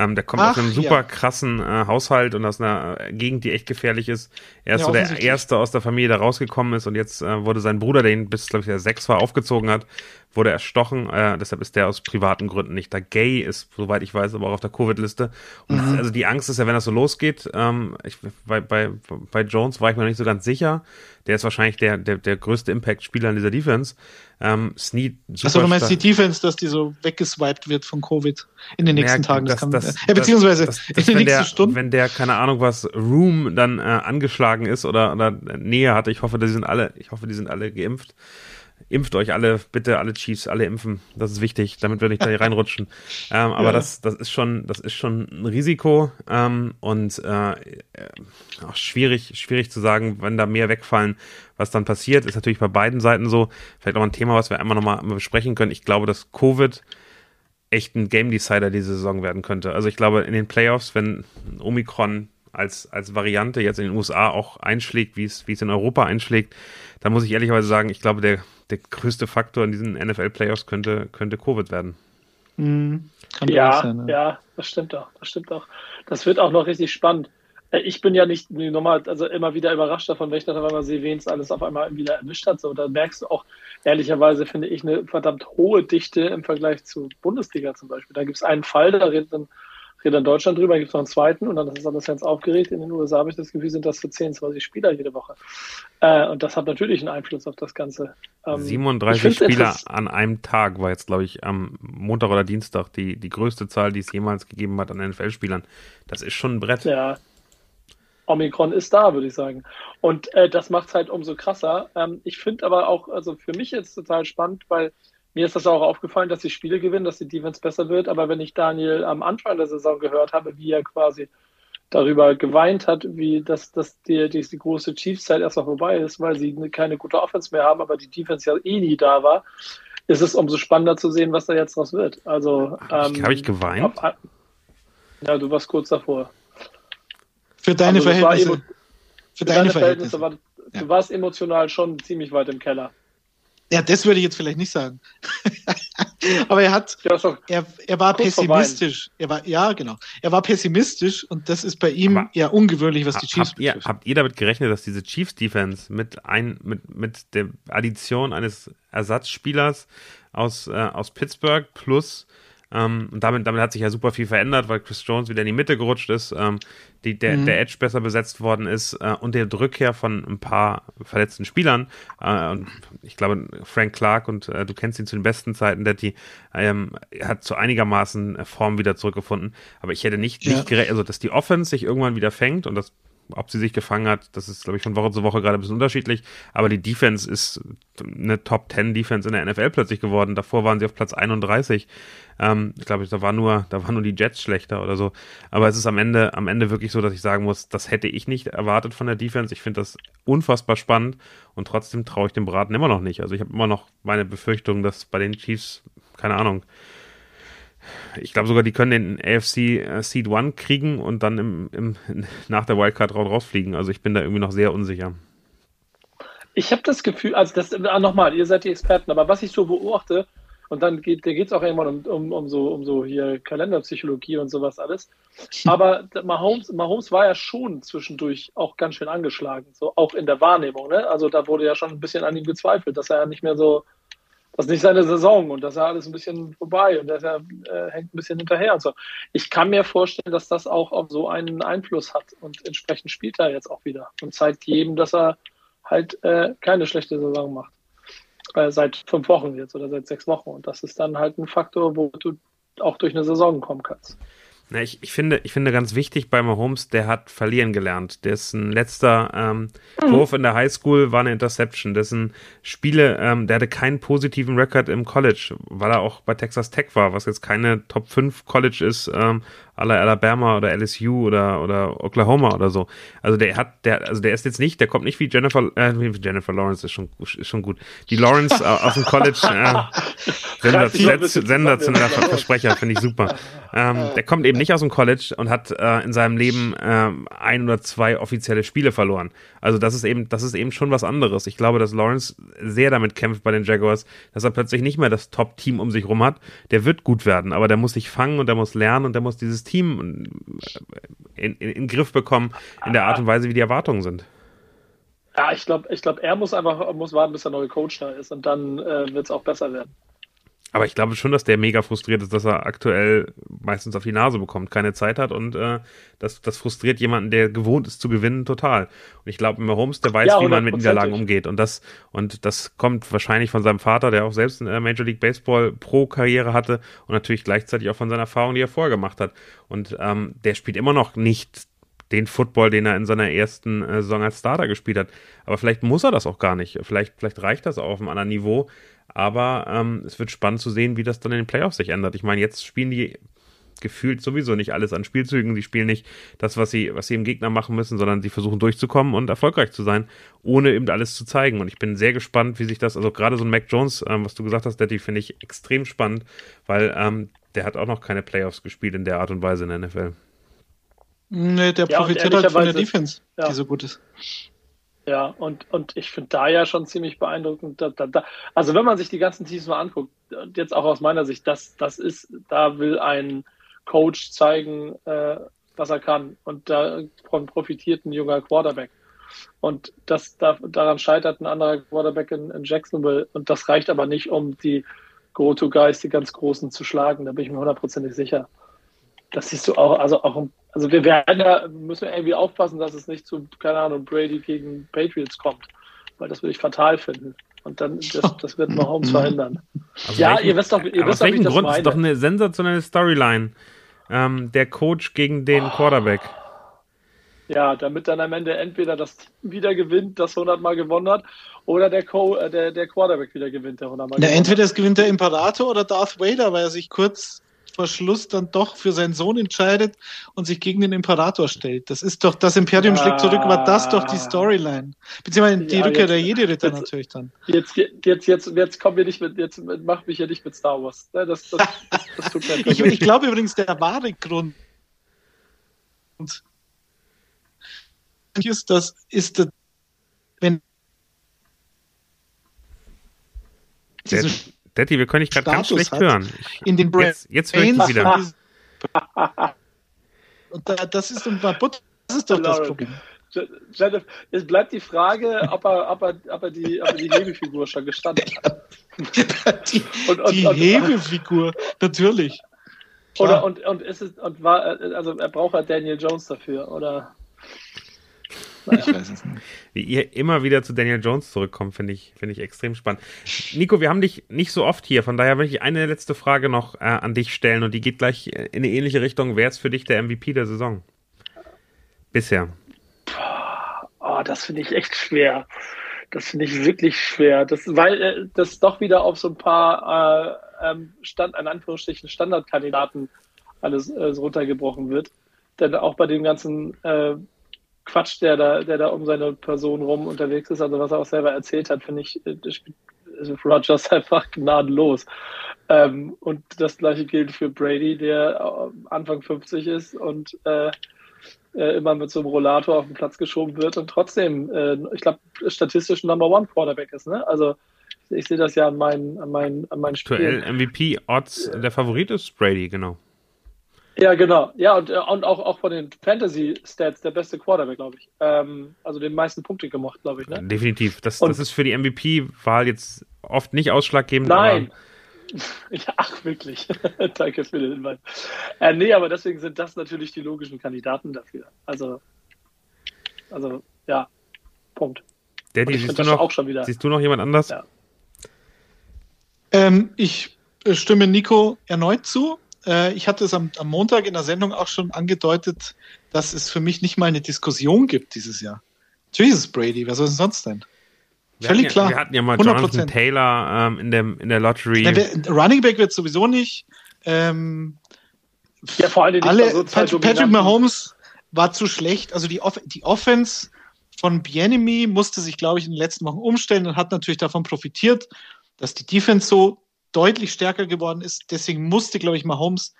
Ähm, der kommt Ach, aus einem super ja. krassen äh, Haushalt und aus einer Gegend, die echt gefährlich ist. Er ist ja, so der Erste aus der Familie, der rausgekommen ist und jetzt äh, wurde sein Bruder, der ihn bis, glaube ich, der sechs war, aufgezogen hat, wurde erstochen. Äh, deshalb ist der aus privaten Gründen nicht da. Gay ist, soweit ich weiß, aber auch auf der Covid-Liste. Und mhm. also die Angst ist ja, wenn das so losgeht, ähm, ich, bei, bei, bei Jones war ich mir noch nicht so ganz sicher. Der ist wahrscheinlich der, der, der größte Impact-Spieler in dieser Defense. Ähm, Snead, Achso, du meinst die Defense, dass die so weggeswiped wird von Covid in den nächsten ja, Tagen? Das, das das, ja, beziehungsweise das, in den nächsten der, Stunden. Wenn der, keine Ahnung was, Room dann äh, angeschlagen ist oder, oder Nähe hatte, ich hoffe, die sind alle, ich hoffe, die sind alle geimpft impft euch alle, bitte alle Chiefs, alle impfen. Das ist wichtig, damit wir nicht da hier reinrutschen. Ähm, aber ja. das, das ist schon, das ist schon ein Risiko ähm, und äh, auch schwierig, schwierig zu sagen, wenn da mehr wegfallen, was dann passiert. Ist natürlich bei beiden Seiten so. Vielleicht auch ein Thema, was wir einmal nochmal besprechen können. Ich glaube, dass Covid echt ein Game Decider diese Saison werden könnte. Also ich glaube, in den Playoffs, wenn Omikron als, als Variante jetzt in den USA auch einschlägt, wie es, wie es in Europa einschlägt, dann muss ich ehrlicherweise sagen, ich glaube, der der größte Faktor in diesen NFL-Playoffs könnte, könnte Covid werden. Mhm. Ja, sein, ja, ja, das stimmt auch. Das stimmt auch. Das wird auch noch richtig spannend. Äh, ich bin ja nicht normal, also immer wieder überrascht davon, wenn ich dann auf einmal sehe, wen es alles auf einmal wieder erwischt hat. So, da merkst du auch, ehrlicherweise finde ich eine verdammt hohe Dichte im Vergleich zu Bundesliga zum Beispiel. Da gibt es einen Fall, da redet dann rede in Deutschland drüber, gibt es noch einen zweiten und dann ist alles ganz aufgeregt. In den USA habe ich das Gefühl, sind das für 10, 20 Spieler jede Woche. Äh, und das hat natürlich einen Einfluss auf das Ganze. Ähm, 37 Spieler an einem Tag war jetzt, glaube ich, am Montag oder Dienstag die, die größte Zahl, die es jemals gegeben hat an NFL-Spielern. Das ist schon ein Brett. Ja. Omikron ist da, würde ich sagen. Und äh, das macht es halt umso krasser. Ähm, ich finde aber auch, also für mich jetzt total spannend, weil mir ist das auch aufgefallen, dass die Spiele gewinnen, dass die Defense besser wird. Aber wenn ich Daniel am Anfang der Saison gehört habe, wie er quasi darüber geweint hat, wie das, dass die, die, die große Chiefs-Zeit erst noch vorbei ist, weil sie keine gute Offense mehr haben, aber die Defense ja eh nie da war, ist es umso spannender zu sehen, was da jetzt draus wird. Also ähm, habe ich geweint? Ab, ja, du warst kurz davor. Für deine also, Verhältnisse. War, für, für deine, deine Verhältnisse. Verhältnisse war, ja. Du warst emotional schon ziemlich weit im Keller. Ja, das würde ich jetzt vielleicht nicht sagen. Aber er hat, ja, er, er war pessimistisch. Er war, ja, genau. Er war pessimistisch und das ist bei ihm Aber eher ungewöhnlich, was die Chiefs habt ihr, habt ihr damit gerechnet, dass diese Chiefs Defense mit ein, mit, mit der Addition eines Ersatzspielers aus, äh, aus Pittsburgh plus ähm, und damit, damit hat sich ja super viel verändert, weil Chris Jones wieder in die Mitte gerutscht ist, ähm, die, der, mhm. der Edge besser besetzt worden ist äh, und der Rückkehr von ein paar verletzten Spielern. Äh, ich glaube, Frank Clark, und äh, du kennst ihn zu den besten Zeiten, der die ähm, hat zu einigermaßen Form wieder zurückgefunden. Aber ich hätte nicht, ja. nicht gerechnet, also dass die Offense sich irgendwann wieder fängt und das ob sie sich gefangen hat, das ist, glaube ich, von Woche zu Woche gerade ein bisschen unterschiedlich. Aber die Defense ist eine Top 10 Defense in der NFL plötzlich geworden. Davor waren sie auf Platz 31. Ähm, ich glaube, da war nur, da waren nur die Jets schlechter oder so. Aber es ist am Ende, am Ende wirklich so, dass ich sagen muss, das hätte ich nicht erwartet von der Defense. Ich finde das unfassbar spannend und trotzdem traue ich dem Braten immer noch nicht. Also ich habe immer noch meine Befürchtung, dass bei den Chiefs, keine Ahnung, ich glaube sogar, die können den AFC äh, Seed One kriegen und dann im, im, nach der Wildcard rausfliegen. Also ich bin da irgendwie noch sehr unsicher. Ich habe das Gefühl, also das ah, nochmal, ihr seid die Experten, aber was ich so beobachte, und dann geht es auch irgendwann um, um, um, so, um so hier Kalenderpsychologie und sowas alles. Aber Mahomes, Mahomes war ja schon zwischendurch auch ganz schön angeschlagen, so auch in der Wahrnehmung. Ne? Also da wurde ja schon ein bisschen an ihm gezweifelt, dass er ja nicht mehr so das ist nicht seine Saison und das ist alles ein bisschen vorbei und er äh, hängt ein bisschen hinterher und so. Ich kann mir vorstellen, dass das auch auf so einen Einfluss hat und entsprechend spielt er jetzt auch wieder und zeigt jedem, dass er halt äh, keine schlechte Saison macht. Äh, seit fünf Wochen jetzt oder seit sechs Wochen und das ist dann halt ein Faktor, wo du auch durch eine Saison kommen kannst. Na, ich, ich, finde, ich finde ganz wichtig bei Mahomes, der hat verlieren gelernt. Dessen letzter ähm, mhm. Wurf in der Highschool war eine Interception. Dessen Spiele, ähm, der hatte keinen positiven Rekord im College, weil er auch bei Texas Tech war, was jetzt keine Top 5 College ist, ähm, aller Alabama oder LSU oder, oder Oklahoma oder so. Also der hat, der, also der ist jetzt nicht, der kommt nicht wie Jennifer, äh, Jennifer Lawrence ist schon, ist schon gut. Die Lawrence äh, aus dem College, äh, sensationeller Versprecher, finde ich super. Ähm, der kommt eben nicht aus dem College und hat äh, in seinem Leben äh, ein oder zwei offizielle Spiele verloren. Also das ist eben, das ist eben schon was anderes. Ich glaube, dass Lawrence sehr damit kämpft bei den Jaguars, dass er plötzlich nicht mehr das Top-Team um sich rum hat. Der wird gut werden, aber der muss sich fangen und der muss lernen und der muss dieses Team äh, in, in, in Griff bekommen in der Art und Weise, wie die Erwartungen sind. Ja, ich glaube, ich glaub, er muss einfach muss warten, bis der neue Coach da ist und dann äh, wird es auch besser werden. Aber ich glaube schon, dass der mega frustriert ist, dass er aktuell meistens auf die Nase bekommt, keine Zeit hat und äh, das, das frustriert jemanden, der gewohnt ist zu gewinnen, total. Und ich glaube, Mahomes, der weiß, ja, wie man mit Niederlagen umgeht und das und das kommt wahrscheinlich von seinem Vater, der auch selbst eine Major League Baseball Pro Karriere hatte und natürlich gleichzeitig auch von seiner Erfahrung, die er vorher gemacht hat. Und ähm, der spielt immer noch nicht den Football, den er in seiner ersten äh, Saison als Starter gespielt hat. Aber vielleicht muss er das auch gar nicht. Vielleicht, vielleicht reicht das auch auf einem anderen Niveau. Aber ähm, es wird spannend zu sehen, wie das dann in den Playoffs sich ändert. Ich meine, jetzt spielen die gefühlt sowieso nicht alles an Spielzügen. Sie spielen nicht das, was sie, was sie im Gegner machen müssen, sondern sie versuchen durchzukommen und erfolgreich zu sein, ohne eben alles zu zeigen. Und ich bin sehr gespannt, wie sich das, also gerade so ein Mac Jones, ähm, was du gesagt hast, Daddy, finde ich extrem spannend, weil ähm, der hat auch noch keine Playoffs gespielt in der Art und Weise in der NFL. Nee, der ja, profitiert halt von der Defense, ja. die so gut ist. Ja, und, und ich finde da ja schon ziemlich beeindruckend. Da, da, da, also wenn man sich die ganzen Teams mal anguckt, jetzt auch aus meiner Sicht, das, das ist, da will ein Coach zeigen, äh, was er kann. Und davon profitiert ein junger Quarterback. Und das, da, daran scheitert ein anderer Quarterback in, in Jacksonville. Und das reicht aber nicht, um die Go-To-Guys, die ganz Großen, zu schlagen. Da bin ich mir hundertprozentig sicher. Das siehst du auch, also auch also wir werden ja, müssen irgendwie aufpassen, dass es nicht zu, keine Ahnung, Brady gegen Patriots kommt, weil das würde ich fatal finden. Und dann, das, das wird Mahomes verhindern. Also ja, welchen, ihr wisst doch, ihr wisst doch, wie ich das Grund meine. ist doch eine sensationelle Storyline. Ähm, der Coach gegen den oh. Quarterback. Ja, damit dann am Ende entweder das Team wieder gewinnt, das 100 Mal gewonnen hat, oder der, Co äh, der, der Quarterback wieder gewinnt, der 100 Mal ja, gewonnen Entweder es gewinnt der Imperator oder Darth Vader, weil er sich kurz vor Schluss dann doch für seinen Sohn entscheidet und sich gegen den Imperator stellt. Das ist doch, das Imperium ah, schlägt zurück, war das doch die Storyline. Beziehungsweise die ja, Rückkehr jetzt, der Jedi-Ritter natürlich dann. Jetzt, jetzt, jetzt, jetzt kommen wir nicht mit, jetzt mach mich ja nicht mit Star Wars. Das, das, das, das tut mir ich, ich glaube übrigens, der wahre Grund ist, das ist, das, wenn diese Daddy, wir können dich gerade ganz schlecht hat. hören. in den Brains. Jetzt, jetzt höre ich dich wieder. Und da, das ist das ist doch das Problem. Jennifer, es bleibt die Frage, ob er, ob er, ob er die, ob er die Hebefigur schon gestanden hat. die, und, und, die und, Hebefigur, natürlich. Oder und, und ist es und war also er braucht halt Daniel Jones dafür, oder? Ich weiß es nicht. Wie ihr immer wieder zu Daniel Jones zurückkommt, finde ich, finde ich extrem spannend. Nico, wir haben dich nicht so oft hier, von daher will ich eine letzte Frage noch äh, an dich stellen und die geht gleich in eine ähnliche Richtung. Wer ist für dich der MVP der Saison? Bisher. oh, das finde ich echt schwer. Das finde ich wirklich schwer. Das, weil äh, das doch wieder auf so ein paar äh, ähm, Stand, in Anführungsstrichen Standardkandidaten alles äh, so runtergebrochen wird. Denn auch bei dem ganzen äh, Quatsch, der da, der da um seine Person rum unterwegs ist, also was er auch selber erzählt hat, finde ich, äh, also Rogers einfach gnadenlos. Ähm, und das gleiche gilt für Brady, der äh, Anfang 50 ist und äh, äh, immer mit so einem Rollator auf den Platz geschoben wird und trotzdem, äh, ich glaube, statistisch Number One Quarterback ist. Ne? Also ich sehe das ja an meinen, an meinen, an meinen Spielen. Aktuell MVP-Odds, der Favorit ist Brady, genau. Ja, genau. Ja, und, äh, und auch, auch von den Fantasy-Stats der beste Quarterback, glaube ich. Ähm, also den meisten Punkte gemacht, glaube ich. Ne? Definitiv. Das, und, das ist für die MVP-Wahl jetzt oft nicht ausschlaggebend. Nein. ja, ach, wirklich. Danke für den Hinweis. Äh, nee, aber deswegen sind das natürlich die logischen Kandidaten dafür. Also, also ja, Punkt. Daddy, siehst du, noch, siehst du noch jemand anders? Ja. Ähm, ich stimme Nico erneut zu. Äh, ich hatte es am, am, Montag in der Sendung auch schon angedeutet, dass es für mich nicht mal eine Diskussion gibt dieses Jahr. Jesus Brady, wer soll es sonst denn? Wir Völlig ja, klar. Wir hatten ja mal 100%. Jonathan Taylor ähm, in, dem, in der Lottery. Ja, wer, Running Back wird sowieso nicht. Ähm, ja, vor allem alle, so Patrick, Patrick Mahomes war zu schlecht. Also die, Off die Offense von Bienemy musste sich, glaube ich, in den letzten Wochen umstellen und hat natürlich davon profitiert, dass die Defense so deutlich stärker geworden ist. Deswegen musste, glaube ich, Mahomes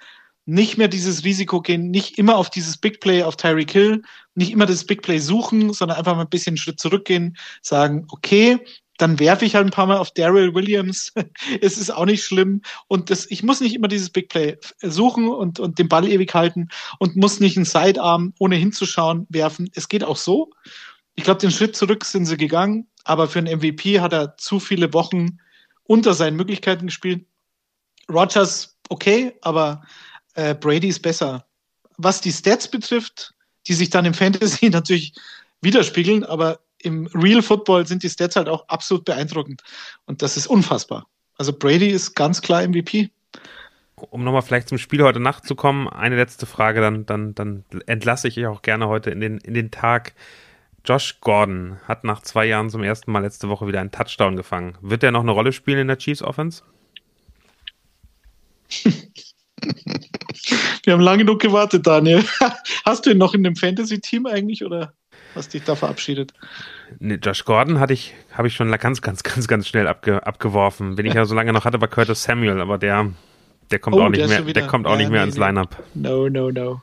nicht mehr dieses Risiko gehen, nicht immer auf dieses Big Play auf Tyreek Hill, nicht immer das Big Play suchen, sondern einfach mal ein bisschen einen Schritt zurückgehen, sagen, okay, dann werfe ich halt ein paar Mal auf Daryl Williams. es ist auch nicht schlimm. Und das, ich muss nicht immer dieses Big Play suchen und, und den Ball ewig halten und muss nicht einen Sidearm, ohne hinzuschauen, werfen. Es geht auch so. Ich glaube, den Schritt zurück sind sie gegangen, aber für einen MVP hat er zu viele Wochen unter seinen Möglichkeiten gespielt. Rogers okay, aber äh, Brady ist besser. Was die Stats betrifft, die sich dann im Fantasy natürlich widerspiegeln, aber im Real Football sind die Stats halt auch absolut beeindruckend. Und das ist unfassbar. Also Brady ist ganz klar MVP. Um nochmal vielleicht zum Spiel heute Nacht zu kommen, eine letzte Frage, dann, dann, dann entlasse ich euch auch gerne heute in den, in den Tag. Josh Gordon hat nach zwei Jahren zum ersten Mal letzte Woche wieder einen Touchdown gefangen. Wird er noch eine Rolle spielen in der Chiefs Offense? Wir haben lange genug gewartet, Daniel. Hast du ihn noch in dem Fantasy-Team eigentlich oder hast dich da verabschiedet? Nee, Josh Gordon hatte ich, habe ich schon ganz, ganz, ganz, ganz schnell abge, abgeworfen. Wenn ich ja so lange noch hatte, war Curtis Samuel, aber der, der kommt oh, auch nicht mehr, der kommt auch ja, nicht mehr nee, ins. Lineup. No, no, no.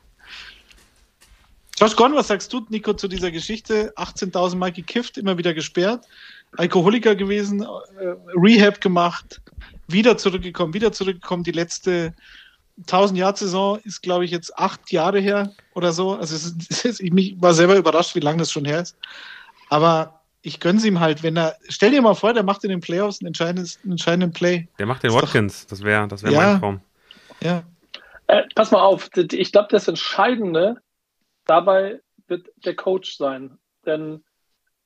Josh Gordon, was sagst du, Nico, zu dieser Geschichte? 18.000 Mal gekifft, immer wieder gesperrt, Alkoholiker gewesen, äh, Rehab gemacht, wieder zurückgekommen, wieder zurückgekommen. Die letzte 1000-Jahr-Saison ist, glaube ich, jetzt acht Jahre her oder so. Also es ist, es ist, ich war selber überrascht, wie lange das schon her ist. Aber ich gönn's ihm halt, wenn er, stell dir mal vor, der macht in den Playoffs einen entscheidenden, einen entscheidenden Play. Der macht den Watkins, das wäre das wär ja, mein Traum. Ja. Äh, pass mal auf, ich glaube, das Entscheidende Dabei wird der Coach sein. Denn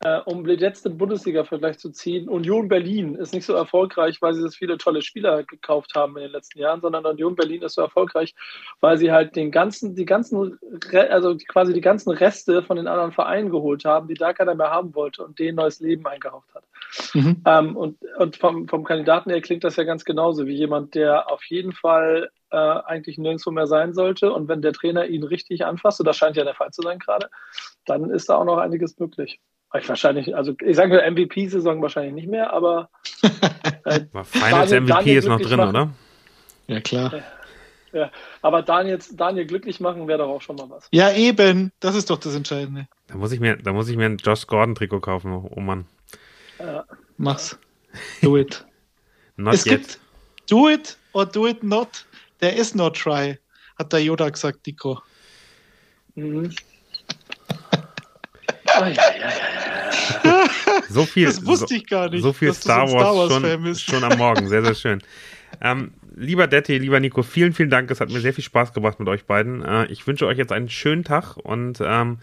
äh, um den letzten Bundesliga-Vergleich zu ziehen, Union Berlin ist nicht so erfolgreich, weil sie das viele tolle Spieler gekauft haben in den letzten Jahren, sondern Union Berlin ist so erfolgreich, weil sie halt den ganzen, die ganzen, also quasi die ganzen Reste von den anderen Vereinen geholt haben, die da keiner mehr haben wollte und denen neues Leben eingehaucht hat. Mhm. Ähm, und und vom, vom Kandidaten her klingt das ja ganz genauso wie jemand, der auf jeden Fall äh, eigentlich nirgendwo mehr sein sollte. Und wenn der Trainer ihn richtig anfasst, und das scheint ja der Fall zu sein gerade, dann ist da auch noch einiges möglich. Ich wahrscheinlich, also ich sage MVP-Saison wahrscheinlich nicht mehr, aber äh, Finals Daniel, MVP Daniel ist noch drin, machen. oder? Ja, klar. Ja, aber Daniel, Daniel glücklich machen wäre doch auch schon mal was. Ja, eben. Das ist doch das Entscheidende. Da muss ich mir, da muss ich mir ein Josh Gordon-Trikot kaufen, oh Mann. Ja. Mach's. Do it. es yet. gibt do it or do it not. There is no try, hat der Yoda gesagt, Nico. Mhm. So viel, das wusste ich gar nicht. So viel Star Wars, Star Wars schon, schon, am Morgen. Sehr, sehr schön. Ähm, lieber Detti, lieber Nico, vielen, vielen Dank. Es hat mir sehr viel Spaß gebracht mit euch beiden. Äh, ich wünsche euch jetzt einen schönen Tag und ähm,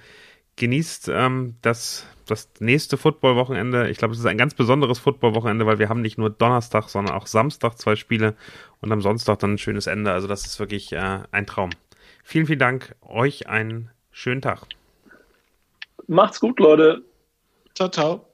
genießt ähm, das, das nächste Football-Wochenende. Ich glaube, es ist ein ganz besonderes Football-Wochenende, weil wir haben nicht nur Donnerstag, sondern auch Samstag zwei Spiele und am Sonntag dann ein schönes Ende. Also das ist wirklich äh, ein Traum. Vielen, vielen Dank. Euch einen schönen Tag. Macht's gut, Leute. Ciao, ciao.